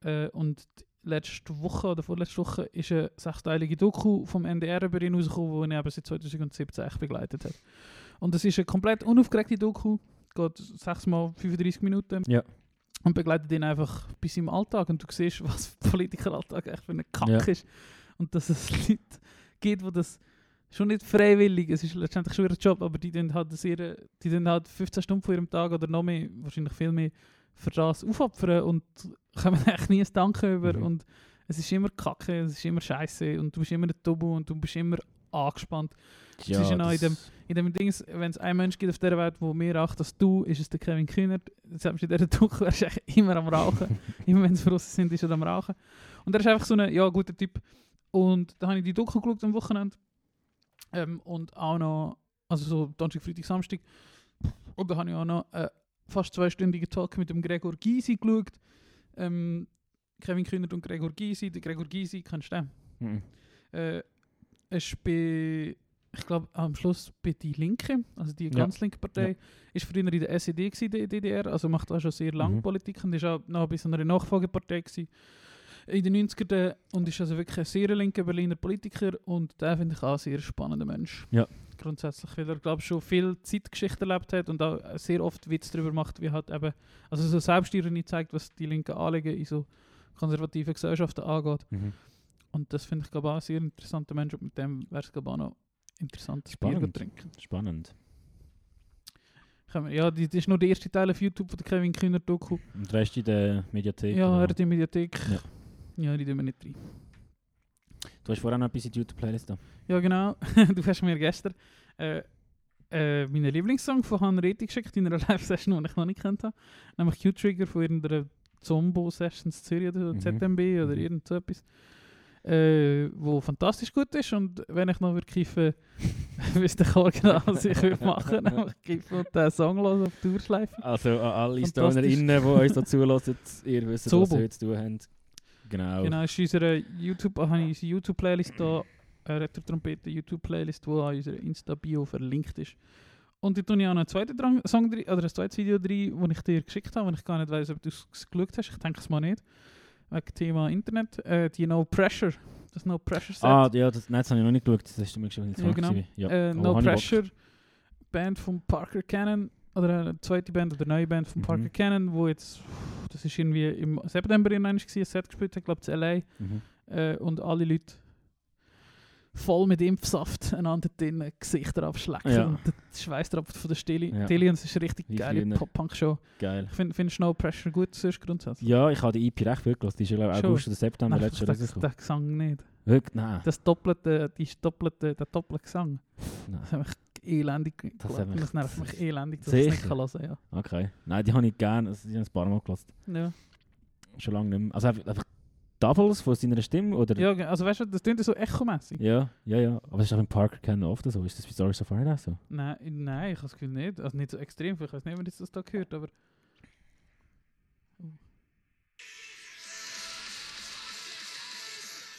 Äh, und letzte Woche oder vorletzte Woche ist eine sechsteilige Doku vom NDR über ihn rausgekommen, die ihn eben seit 2017 echt begleitet hat. Und das ist eine komplett unaufgeregte Doku, geht 6 mal 35 Minuten. Ja. Und begleitet ihn einfach bis seinem Alltag. Und du siehst, was Politikeralltag echt für eine Kacke Ja. ist. Und dass es Leute gibt, die das schon nicht freiwillig, es ist letztendlich schon ihr Job, aber die tun halt, das ihre, die tun halt 15 Stunden von ihrem Tag oder noch mehr, wahrscheinlich viel mehr, für das aufopfern und kommen echt nie ein Danke über. Mhm. Und es ist immer Kacke, es ist immer Scheiße und du bist immer ein Tobu und du bist immer angespannt. Ja, ist ja noch in das- In dem Ding, wenn es einen Menschen gibt auf dieser Welt, der mehr raucht als du, ist es der Kevin Kühner. Selbst in dieser Doku, er ist immer am Rauchen. immer wenn sie draussen sind, ist er am Rauchen. Und er ist einfach so ein ja, guter Typ. Und da habe ich die Doku geschaut am Wochenende. Ähm, und auch noch, also so Donnerstag, Freitag, Samstag. Und da habe ich auch noch einen fast zweistündigen Talk mit dem Gregor Gysi geschaut. Ähm, Kevin Kühnert und Gregor Gysi. Der Gregor Gysi, kennst du den? Mhm. Äh, ist bei, ich glaube, am Schluss bei die Linke, also die Ja. ganz linke Partei, ist früher in der SED gewesen, der DDR, also macht auch schon sehr lange Mhm. Politik und ist auch noch bei so einer Nachfolgepartei gewesen in den 90ern und ist also wirklich ein sehr linker Berliner Politiker und der finde ich auch ein sehr spannender Mensch. Ja. Grundsätzlich, weil er, glaube schon viel Zeitgeschichte erlebt hat und auch sehr oft Witz darüber macht, wie halt eben, also so Selbstironie zeigt, was die Linken anlegen in so konservative Gesellschaften angeht. Mhm. Und das finde ich glaube auch ein sehr interessanter Mensch und mit dem wäre es glaube auch noch interessant, das Bier zu Spannend. trinken. Spannend. Ja, das ist nur der erste Teil auf YouTube von der Kevin Kühner Doku. Und der Rest in der Mediathek. Ja, er hat die Mediathek. Ja. Ja, die tun wir nicht rein. Du hast vorher noch etwas in die YouTube-Playlist da. Ja, genau. du hast mir gestern äh, äh, meinen Lieblingssong von Han Reti geschickt in einer Live-Session, die ich noch nicht kennt habe. Nämlich Q-Trigger von irgendeiner Zombo-Sessions Zürich oder Mhm. ZMB oder Mhm. irgend so etwas. Äh, wo fantastisch gut ist und wenn ich noch würde kiffen, wüsste ich original, was ich würde machen, nämlich kiffen und den Song hören auf die Tourschleife. Also an alle. StonerInnen, die uns da zulassen, ihr wisst, was heute zu tun habt. Genau. Genau, ist unsere YouTube, habe ich unsere YouTube-Playlist da, äh, Retro-Trompete YouTube-Playlist, die an unserer Insta-Bio verlinkt ist. Und ich tue auch noch einen zweiten Drang Song oder ein zweites Video drin, das ich dir geschickt habe, und ich gar nicht weiß, ob du es geschaut hast. Ich denke es mal nicht. Wegen Thema Internet. Äh, die No Pressure. Das No Pressure Set. Ah, ja, das, nein, das habe ich noch nicht geschaut. Das hast du mir schon Ja, genau. Ja. äh, Oh, no ich. Pressure. Band von Parker Cannon. Oder eine zweite Band oder eine neue Band von Mhm. Parker Cannon, wo jetzt, das ist irgendwie im September in ein Set gespielt hat, glaube ich, in LA. Mhm. äh, und alle Leute voll mit Impfsaft einander den Gesichter abschlecken Ja. und der Schweiß tropft von der Stille. Ja. Die Aliens ist eine richtig Wie geile. Pop-Punk-Show. Geil. Ich finde find No Pressure gut, sonst grundsätzlich. Ja, ich habe die EP recht viel gelassen. Die ist ja glaub ich. August oder September letztes Jahr das, rausgekommen. der Gesang nicht. Wirklich? Nein. Das doppelte, die ist doppelte, der doppelte Gesang. Nein. Das hat mich elendig Das das, hat mich- das nervt mich elendig, dass ich es nicht kann hören ja. Okay. Nein, die habe ich gerne. Also, die habe ich ein paar Mal gelassen. ja. Schon lange nicht mehr. Also einfach Doubles von seiner Stimme? Oder? Ja, also weißt du, das klingt so echomässig. ja, ja. ja. Aber das ist auch im Parker Cannon oft so. Ist das bei Stories of Fire auch so? Nein, nein, ich habe das Gefühl nicht. Also nicht so extrem, ich weiß nicht, wenn ich das da gehört, aber...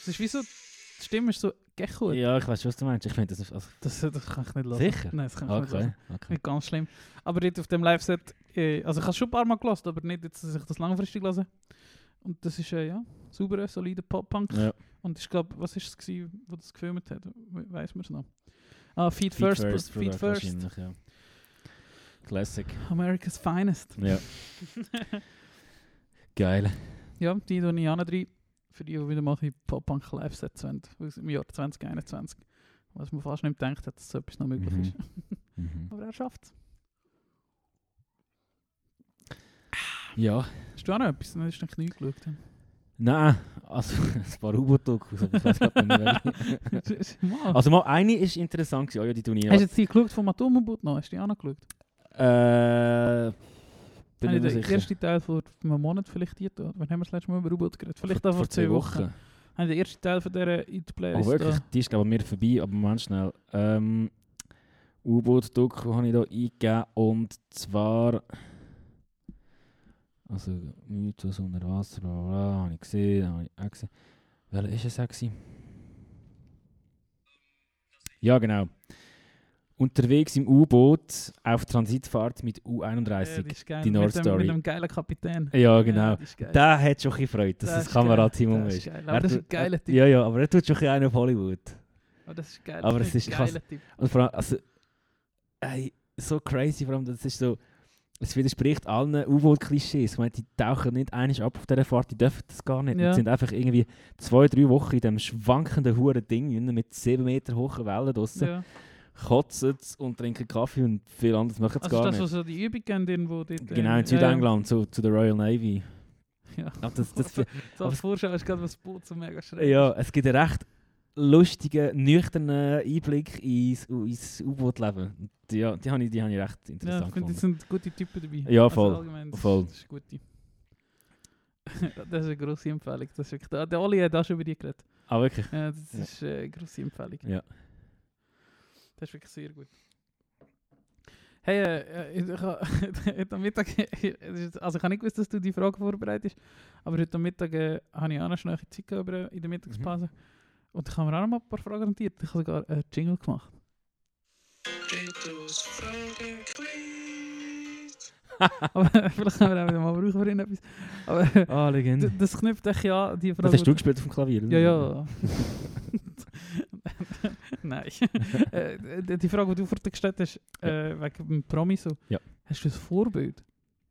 Es ist wie so, die Stimme ist so gecho. Ja, ich weiß schon, was du meinst. Ich finde das nicht. Also, Das, das kann ich nicht hören. Sicher? Nein, das kann ich nicht okay. hören. okay. Nicht ganz schlimm. Aber dort auf dem Live-Set, äh, also ich habe es schon ein paar Mal gelassen, aber nicht jetzt, dass ich das langfristig lasse. Und das ist, äh, ja, sauberer, solider Pop-Punk. Ja. Und ich glaube, was ist es gewesen, wo das gefilmt hat? We weiß man es noch? Ah, Feed, Feet First. Feed Feet First. Ja. Classic. America's Finest. Ja. Geil. Ja, die tue ich rein. Für die, die wieder mal Pop-Punk Live-Sets aus dem Jahr 2021. Was man fast nicht gedacht hat, dass so etwas noch möglich Mhm. ist. Mhm. Aber er schafft es. Ja. Hast du auch noch etwas? Hast du nicht geschaut. Nein, also ein paar U-Boot-Dokus, aber ich weiß gerade nicht. Mal. Also mal eine ist interessant gewesen. Oh ja, die ich Hast du jetzt die geschaut vom Atomboot noch? Hast du die auch noch geschaut? Äh, bin ich mehr den sicher. ersten Teil vor einem Monat vielleicht hier? Wann haben wir das letzte Mal über U-Boot geredet? Vielleicht auch vor, zwei Wochen. Habe ich den ersten Teil von dieser der Oh wirklich? da. Die ist glaube ich mir vorbei, aber Moment schnell. Ähm, U-Boot-Doku habe ich da eingegeben und zwar... Also Mythos unter Wasser, bla bla, bla habe ich gesehen, habe ich auch gesehen. Welcher ist es auch gewesen? Ja genau. Unterwegs im U-Boot auf Transitfahrt mit Ja, U31. die ist geil. die mit North dem, Story. Mit dem geilen Kapitän. Ja genau. geil. Der hat schon ein Freude, dass Das Das ist. ist geil. Aber das ist ein geiler er- Typ. Ja, ja, aber er tut schon ein auf Hollywood. Oh, das ist geil. Aber das es ist- ein geiler Typ. Und vor allem, also, ey, so crazy, vor allem, das ist so, es widerspricht allen U-Boot-Klischees. Ich meine, die tauchen nicht einig ab auf dieser Fahrt, die dürfen das gar nicht. Ja. Die sind einfach irgendwie zwei, drei Wochen in diesem schwankenden huren Ding mit sieben Meter hohen Wellen draussen, Ja. kotzen und trinken Kaffee und viel anderes machen sie Also gar das, nicht. was so die Übung haben, irgendwo dort. Genau, äh, in ja, Südengland, zu, zu der Royal Navy. Ja. ja. Aber das, das, aber- als Vorschau ist gerade was Boot so mega schräg. ja, es gibt einen recht lustigen, nüchternen Einblick ins, ins U-Boot-Leben. Die, ja, die habe ich, die habe ich recht Ja, interessant ich finde, das sind gute Typen dabei. Ja, Also voll, allgemein, das voll. Ist, das ist das ist eine grosse Empfehlung. Das ist wirklich, der, der Oli hat auch schon über die geredet. Ah, wirklich? Ja, das Ja. ist äh, eine grosse Empfehlung. Ja. Das ist wirklich sehr gut. Hey, äh, ich, ich, heute am Mittag, es also ich habe nicht gewusst, dass du die Frage vorbereitet hast, aber heute am Mittag äh, habe ich auch noch schnell Zeit über- in der Mittagspause. Und ich habe mir auch noch mal ein paar Fragen notiert. Ich habe sogar einen Jingle gemacht. aber vielleicht können wir auch wieder mal brauchen für ihn etwas. Aber Ah, d- Legende. das knüpft echt ja die Frage. Das hast du gespielt auf dem Klavier? oder? Ja, ja. Nein. äh, die- die Frage, die du vorhin gestellt hast, äh, wegen dem Promi so. Ja. Hast du ein Vorbild?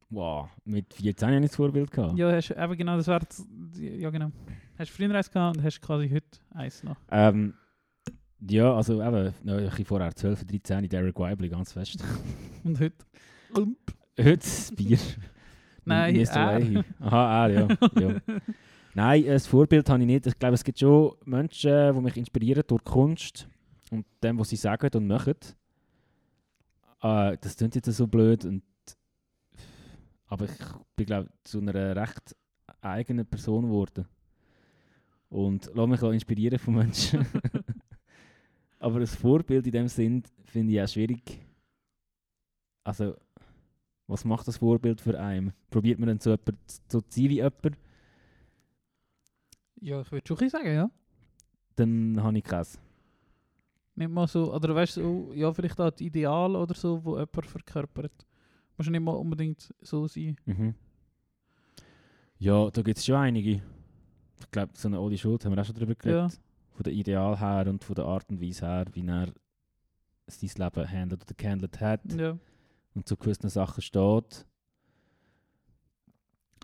Wow, mit 14 habe ich das Vorbild gehabt. Ja, hast, eben genau, das wäre... Ja, genau. Hast du früher eins gehabt und hast quasi heute eins noch. Ähm, ja, also eben, no, ein bisschen vorher, 12, 13, Derek Weibli, ganz fest. Und heute... Heute das Bier. Nein, er. Aha, er, ja. ja. Nein, ein Vorbild habe ich nicht. Ich glaube, es gibt schon Menschen, die mich inspirieren durch Kunst und dem, was sie sagen und machen. Äh, das klingt jetzt so blöd. Und aber ich bin, glaube zu einer recht eigenen Person geworden. Und lasse mich auch inspirieren von Menschen. aber ein Vorbild in dem Sinn finde ich auch schwierig. Also, was macht das Vorbild für einen? Probiert man dann so, jemand, so zu sein wie jemand, Ja, ich würde schon sagen, ja. dann habe ich keins. Nicht mal so... Oder weißt du, so, ja, vielleicht auch das Ideal oder so, wo jemand verkörpert. Muss nicht mal unbedingt so sein. Mhm. Ja, da gibt es schon einige. Ich glaube, so eine Oli Schulz haben wir auch schon darüber geredet. Ja. Von der Ideal her und von der Art und Weise her, wie er sein Leben handelt oder gehandelt hat Ja. und zu gewissen Sachen steht.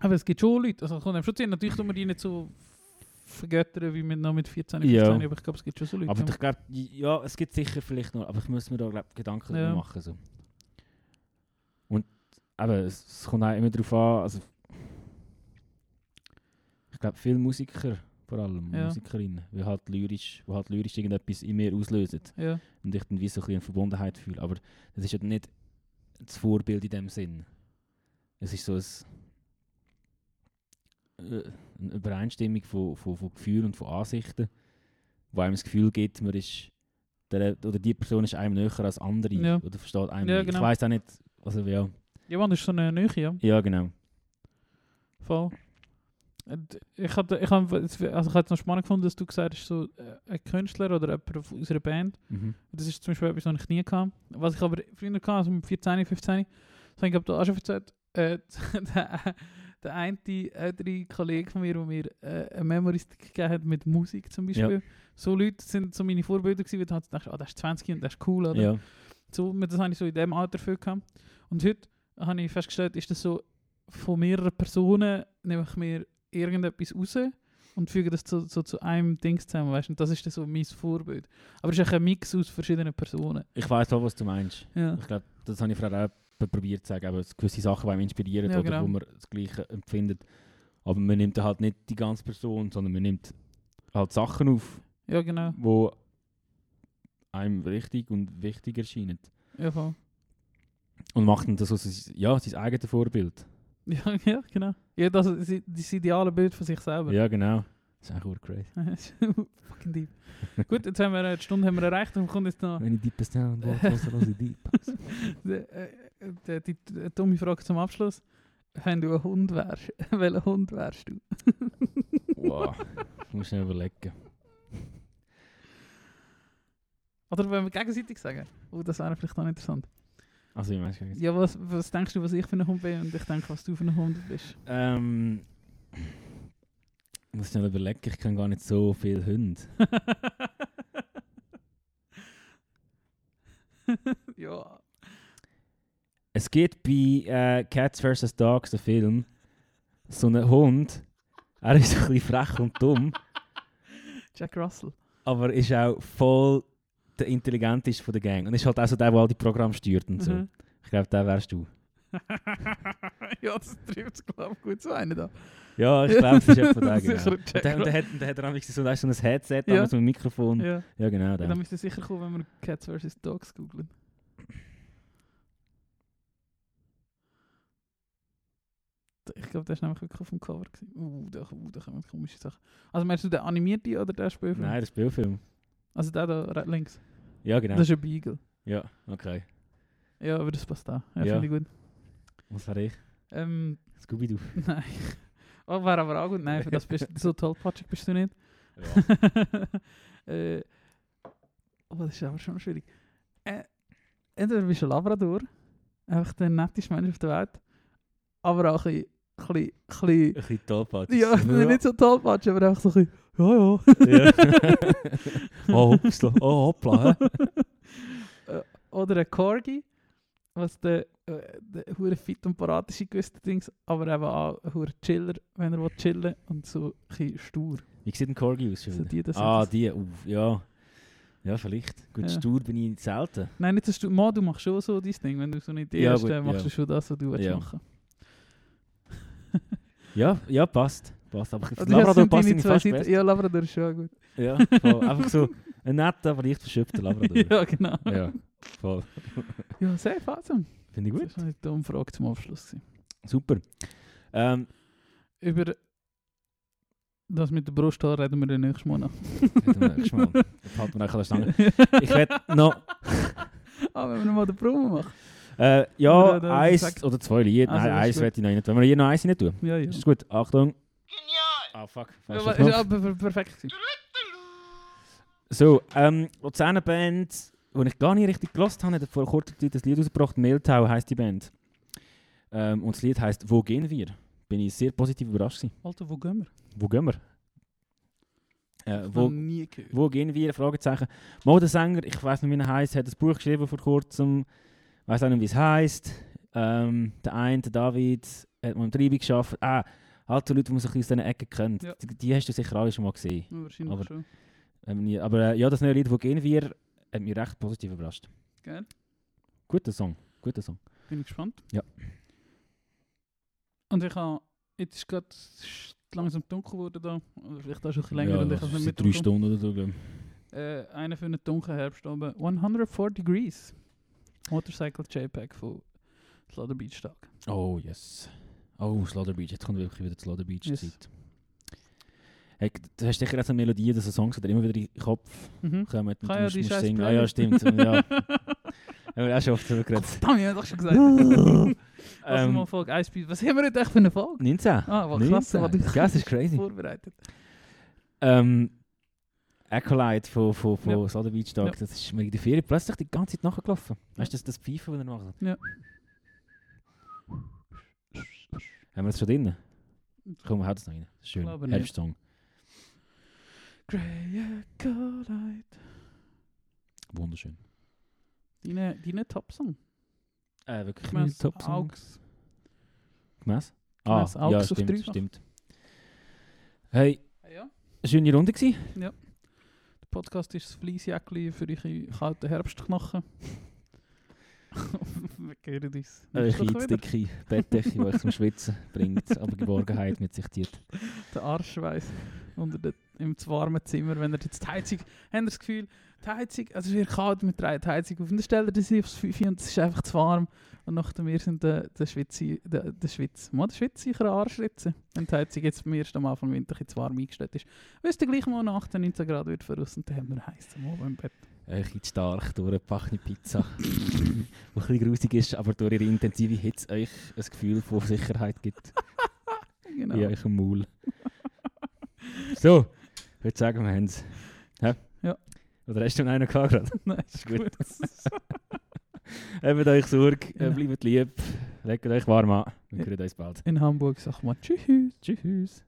Aber es gibt schon Leute, also kommt einem schon sehen, natürlich tun wir die nicht so vergöttern wie mit, noch mit 14, 15, Ja. aber ich glaube, es gibt schon so Leute. Aber ich glaube, ja, es gibt sicher vielleicht noch, aber ich muss mir da glaub, Gedanken Ja. machen. So. Und eben, es, es kommt auch immer darauf an, also glaube, viele Musiker, vor allem Ja. Musikerinnen, die halt lyrisch, die halt lyrisch irgendetwas in mir auslösen ja. und ich dann wie so ein bisschen eine Verbundenheit fühle. Aber das ist ja nicht das Vorbild in dem Sinn. Es ist so ein, äh, eine Übereinstimmung von, von, von Gefühlen und von Ansichten, wo einem das Gefühl gibt, man ist der, oder die Person ist einem näher als andere Ja. oder versteht einem. Ja, Ich genau. weiß auch nicht, also ja, Ja, man, das ist so eine Nähe, ja. ja genau. Voll. Ich hatte, ich habe, also ich habe es noch spannend gefunden, dass du gesagt hast, so äh, ein Künstler oder jemand von unserer Band. Mhm. Das ist zum Beispiel etwas, was ich nie hatte. Was ich aber früher hatte, also mit 14, 15, das habe ich glaube, da auch schon erzählt, äh, der, der eine ältere Kollege von mir, der mir äh, eine Memoristik gegeben hat mit Musik zum Beispiel. So Leute sind so meine Vorbilder gewesen, weil du halt denkst, ah, der ist 20 und der ist cool, oder? Ja. So, das habe ich so in dem Alter viel gehabt. Und heute habe ich festgestellt, ist das so, von mehreren Personen nehme ich mir irgendetwas raus und füge das zu, so zu einem Ding zusammen, weißt? Und das ist dann so mein Vorbild. Aber es ist ein Mix aus verschiedenen Personen. Ich weiß auch, was du meinst. Ja. Ich glaube, das habe ich vorher auch probiert zu sagen, aber gewisse Sachen, die einem inspirieren Ja, oder genau. wo man das Gleiche empfindet. Aber man nimmt halt nicht die ganze Person, sondern man nimmt halt Sachen auf, Ja, genau. wo einem richtig und wichtig erscheinen. Ja, voll. Und macht dann das so sein, ja, sein eigenes Vorbild. Ja, ja, genau. Ja, das ist das ideale Bild von sich selber. Ja, genau. Das ist eigentlich auch crazy. Fucking deep. Gut, jetzt haben wir äh, die Stunde haben wir erreicht und kommt jetzt noch Wenn ich deep down, was was was ich deep. die, äh, die, die, die dumme Frage zum Abschluss. Wenn du ein Hund wärst, welcher Hund wärst du? Wow, ich muss schnell überlegen. Oder wenn wir gegenseitig sagen? Oh, das wäre vielleicht noch interessant. Also, ich weiß nicht. Ja, was, was denkst du, was ich für ein Hund bin und ich denke, was du für ein Hund bist? Ähm, ich muss schnell überlegen, ich kenne gar nicht so viele Hunde. ja. Es gibt bei äh, Cats vs. Dogs, der Film, so einen Hund. Er ist ein bisschen frech und dumm, Jack Russell. aber ist auch voll der intelligenteste von der Gang. Und ist halt auch so der, der all die Programme steuert und so. Mhm. Ich glaube, der wärst du. ja, das trifft es, glaube ich, gut zu einen da. Ja, ich glaube, das ist etwa der, genau. Und der, und der hat, und der hat dann manchmal so, weißt so ein Headset, Ja. so ein Mikrofon. Ja, Ja. genau, der. dann müsste sicher kommen, wenn wir Cats vs. Dogs googlen. Ich glaube, der ist nämlich wirklich auf dem Cover. Gewesen. Uh, da, uh, da kommen komische Sachen. Also meinst du den animierte oder den Spielfilm? Nein, der Spielfilm. Also der da links. Ja, genau. Das ist ein Beagle. Ja, okay. Ja, aber das passt auch. Ja, Ja. finde ich gut. Was wäre ich? Ähm, Scooby-Doo. nein. Oh, wäre aber auch gut. Nein, für das bist so tollpatschig bist du nicht. Ja. äh, oh, das ist aber schon schwierig. Äh, entweder bist du ein Labrador, einfach der netteste Mensch auf der Welt, aber auch ein bisschen, Ein bisschen tollpatschig. ja, nicht so tollpatschig, aber einfach so ein bisschen, ja, ja. ja. oh, hupsla. Oh, hoppla. hä? Oder ein Corgi, was der, äh, der hure fit und parat ist in gewissen Dings, aber eben auch ein hure Chiller, wenn er will chillen und so ein bisschen stur. Wie sieht ein Corgi aus? So die, das ah, die. Uff, ja. Ja, vielleicht. Gut, Ja. stur bin ich selten. Nein, nicht so stur. Mal, du machst schon so dein Ding. Wenn du so eine Idee Ja, hast, gut, dann machst ja. du schon das, was du willst Ja. machen Ja, ja, passt. passt. Aber Also, Labrador passt zwei fast Seiten-. Ja, Labrador ist schon gut. Ja, voll. Einfach so ein netter, aber leicht verschöpfter Labrador. ja, genau. ja, voll. Ja, sehr awesome. Finde ich gut. Das war eine Umfrage zum Abschluss. gewesen. Super. Ähm, Über das mit der Brusthaar reden wir dann nächstes Mal noch. reden wir nächstes Mal. Jetzt halten wir nachher an der Stange. Ich werde noch... ah, wenn wir noch mal den Promo machen. Äh, ja, Oder, oder, eins sag- oder zwei Lieder. Also, Nein, eins werde ich noch nicht. Wenn wir hier noch eins nicht tun. Ja, ja. Ist gut. Achtung. Ah, fuck. Ja, ist aber per- perfekt. So, ähm, Luzerner Band, die ich gar nicht richtig gelost habe, hat vor kurzer Zeit das Lied rausgebracht. Mehltau heisst die Band. Ähm, und das Lied heisst Wo gehen wir? Bin ich sehr positiv überrascht gewesen. Alter, wo gehen wir? Wo gehen wir? Äh, Wo wo, nie gehört. wo gehen wir? Fragezeichen. Mal der Sänger, ich weiß nicht, wie er heißt, hat ein Buch geschrieben vor kurzem. Weiß auch nicht, wie es heisst. Ähm, der eine, der David, hat mal im Treibung geschafft. Ah, halt so Leute, die man bisschen aus diesen Ecken kennt. Ja. Die, die hast du sicher alle schon mal gesehen. Ja, wahrscheinlich aber- schon. Ähm, aber äh, ja, das neue Lied, gehen wir? hat mich recht positiv überrascht. Geil. Guter Song, guter Song. Bin ich gespannt. Ja. Und ich habe, jetzt ist gerade langsam dunkel geworden da. Oder vielleicht auch schon ein bisschen länger ja, und ich habe es drei. Stunden oder so. Äh, einer für einen dunklen Herbst oben. 104 Degrees. Motorcycle JPEG von Slaughter Beach Tag. Oh, yes. Oh, Slaughter Beach. Jetzt kommt wirklich wieder die Slaughter Beach Yes. Zeit. Hey, du hast sicher auch so eine Melodie, dass so Songs die immer wieder in den Kopf Mhm. kommen. Und Kann du ja musst, die musst singen. Ah, ja, stimmt. ja. Haben wir auch schon oft darüber geredet. Verdammt, ich habe doch schon gesagt. Was Ähm, mal Folge 1 bis- Was haben wir heute echt für eine Folge? 19. Ah, was krass. 19. was ich- Ja, das ist crazy. Vorbereitet. Ähm, Acolyte von, von, von Ja. Slaughter Beach Dog, Ja. das ist mir in der Ferien plötzlich die ganze Zeit nachgelaufen. Weißt du, das, das Pfeifen, das er macht? Ja. Haben wir das schon drin? Komm, wir hauen das noch rein. Schön. Herbstsong. Grey Acolyte. Wunderschön. Deine, deine Top-Song. Äh, wirklich mein Top-Song. Augs. Gemäss? Ah, Gemäss Augs ja, auf stimmt, stimmt. Hey, Ja. schöne Runde gewesen. Der Podcast ist das Fleissjäckli für eure kalten Herbstknochen. Wir hören uns. Eine wieder. dicke Bettdecke, die euch zum Schwitzen bringt, aber Geborgenheit mit sich zieht. Der Arschweiß unter der, im zu warmen Zimmer. Wenn ihr jetzt die Heizung, habt ihr das Gefühl, die Heizung, also es wird kalt, wir drehen die Heizung auf und dann stellt ihr sie aufs 5 und es ist einfach zu warm. Und nachdem wir sind der, der der, der Schwitz, mal der Schwitz sicher Arschritze. Wenn die Heizung jetzt am ersten am Anfang Winter ein warm eingestellt ist. Wisst ihr gleich mal nach 18, 19 Grad wird voraus und dann haben wir heiß am Abend im Bett. Ein bisschen stark durchgepackte Pizza, die ein bisschen grusig ist, aber durch ihre intensive Hitze euch ein Gefühl von Sicherheit gibt Genau. in eurem Maul. so, ich würde sagen, wir haben es. Hä? Ja. Oder hast du noch einen gehabt gerade? Nein, ist Gut. Habt euch Sorge, Ja. äh, bleibt lieb, legt euch warm an. Wir hören uns bald. In Hamburg sag mal Tschüss. Tschüss.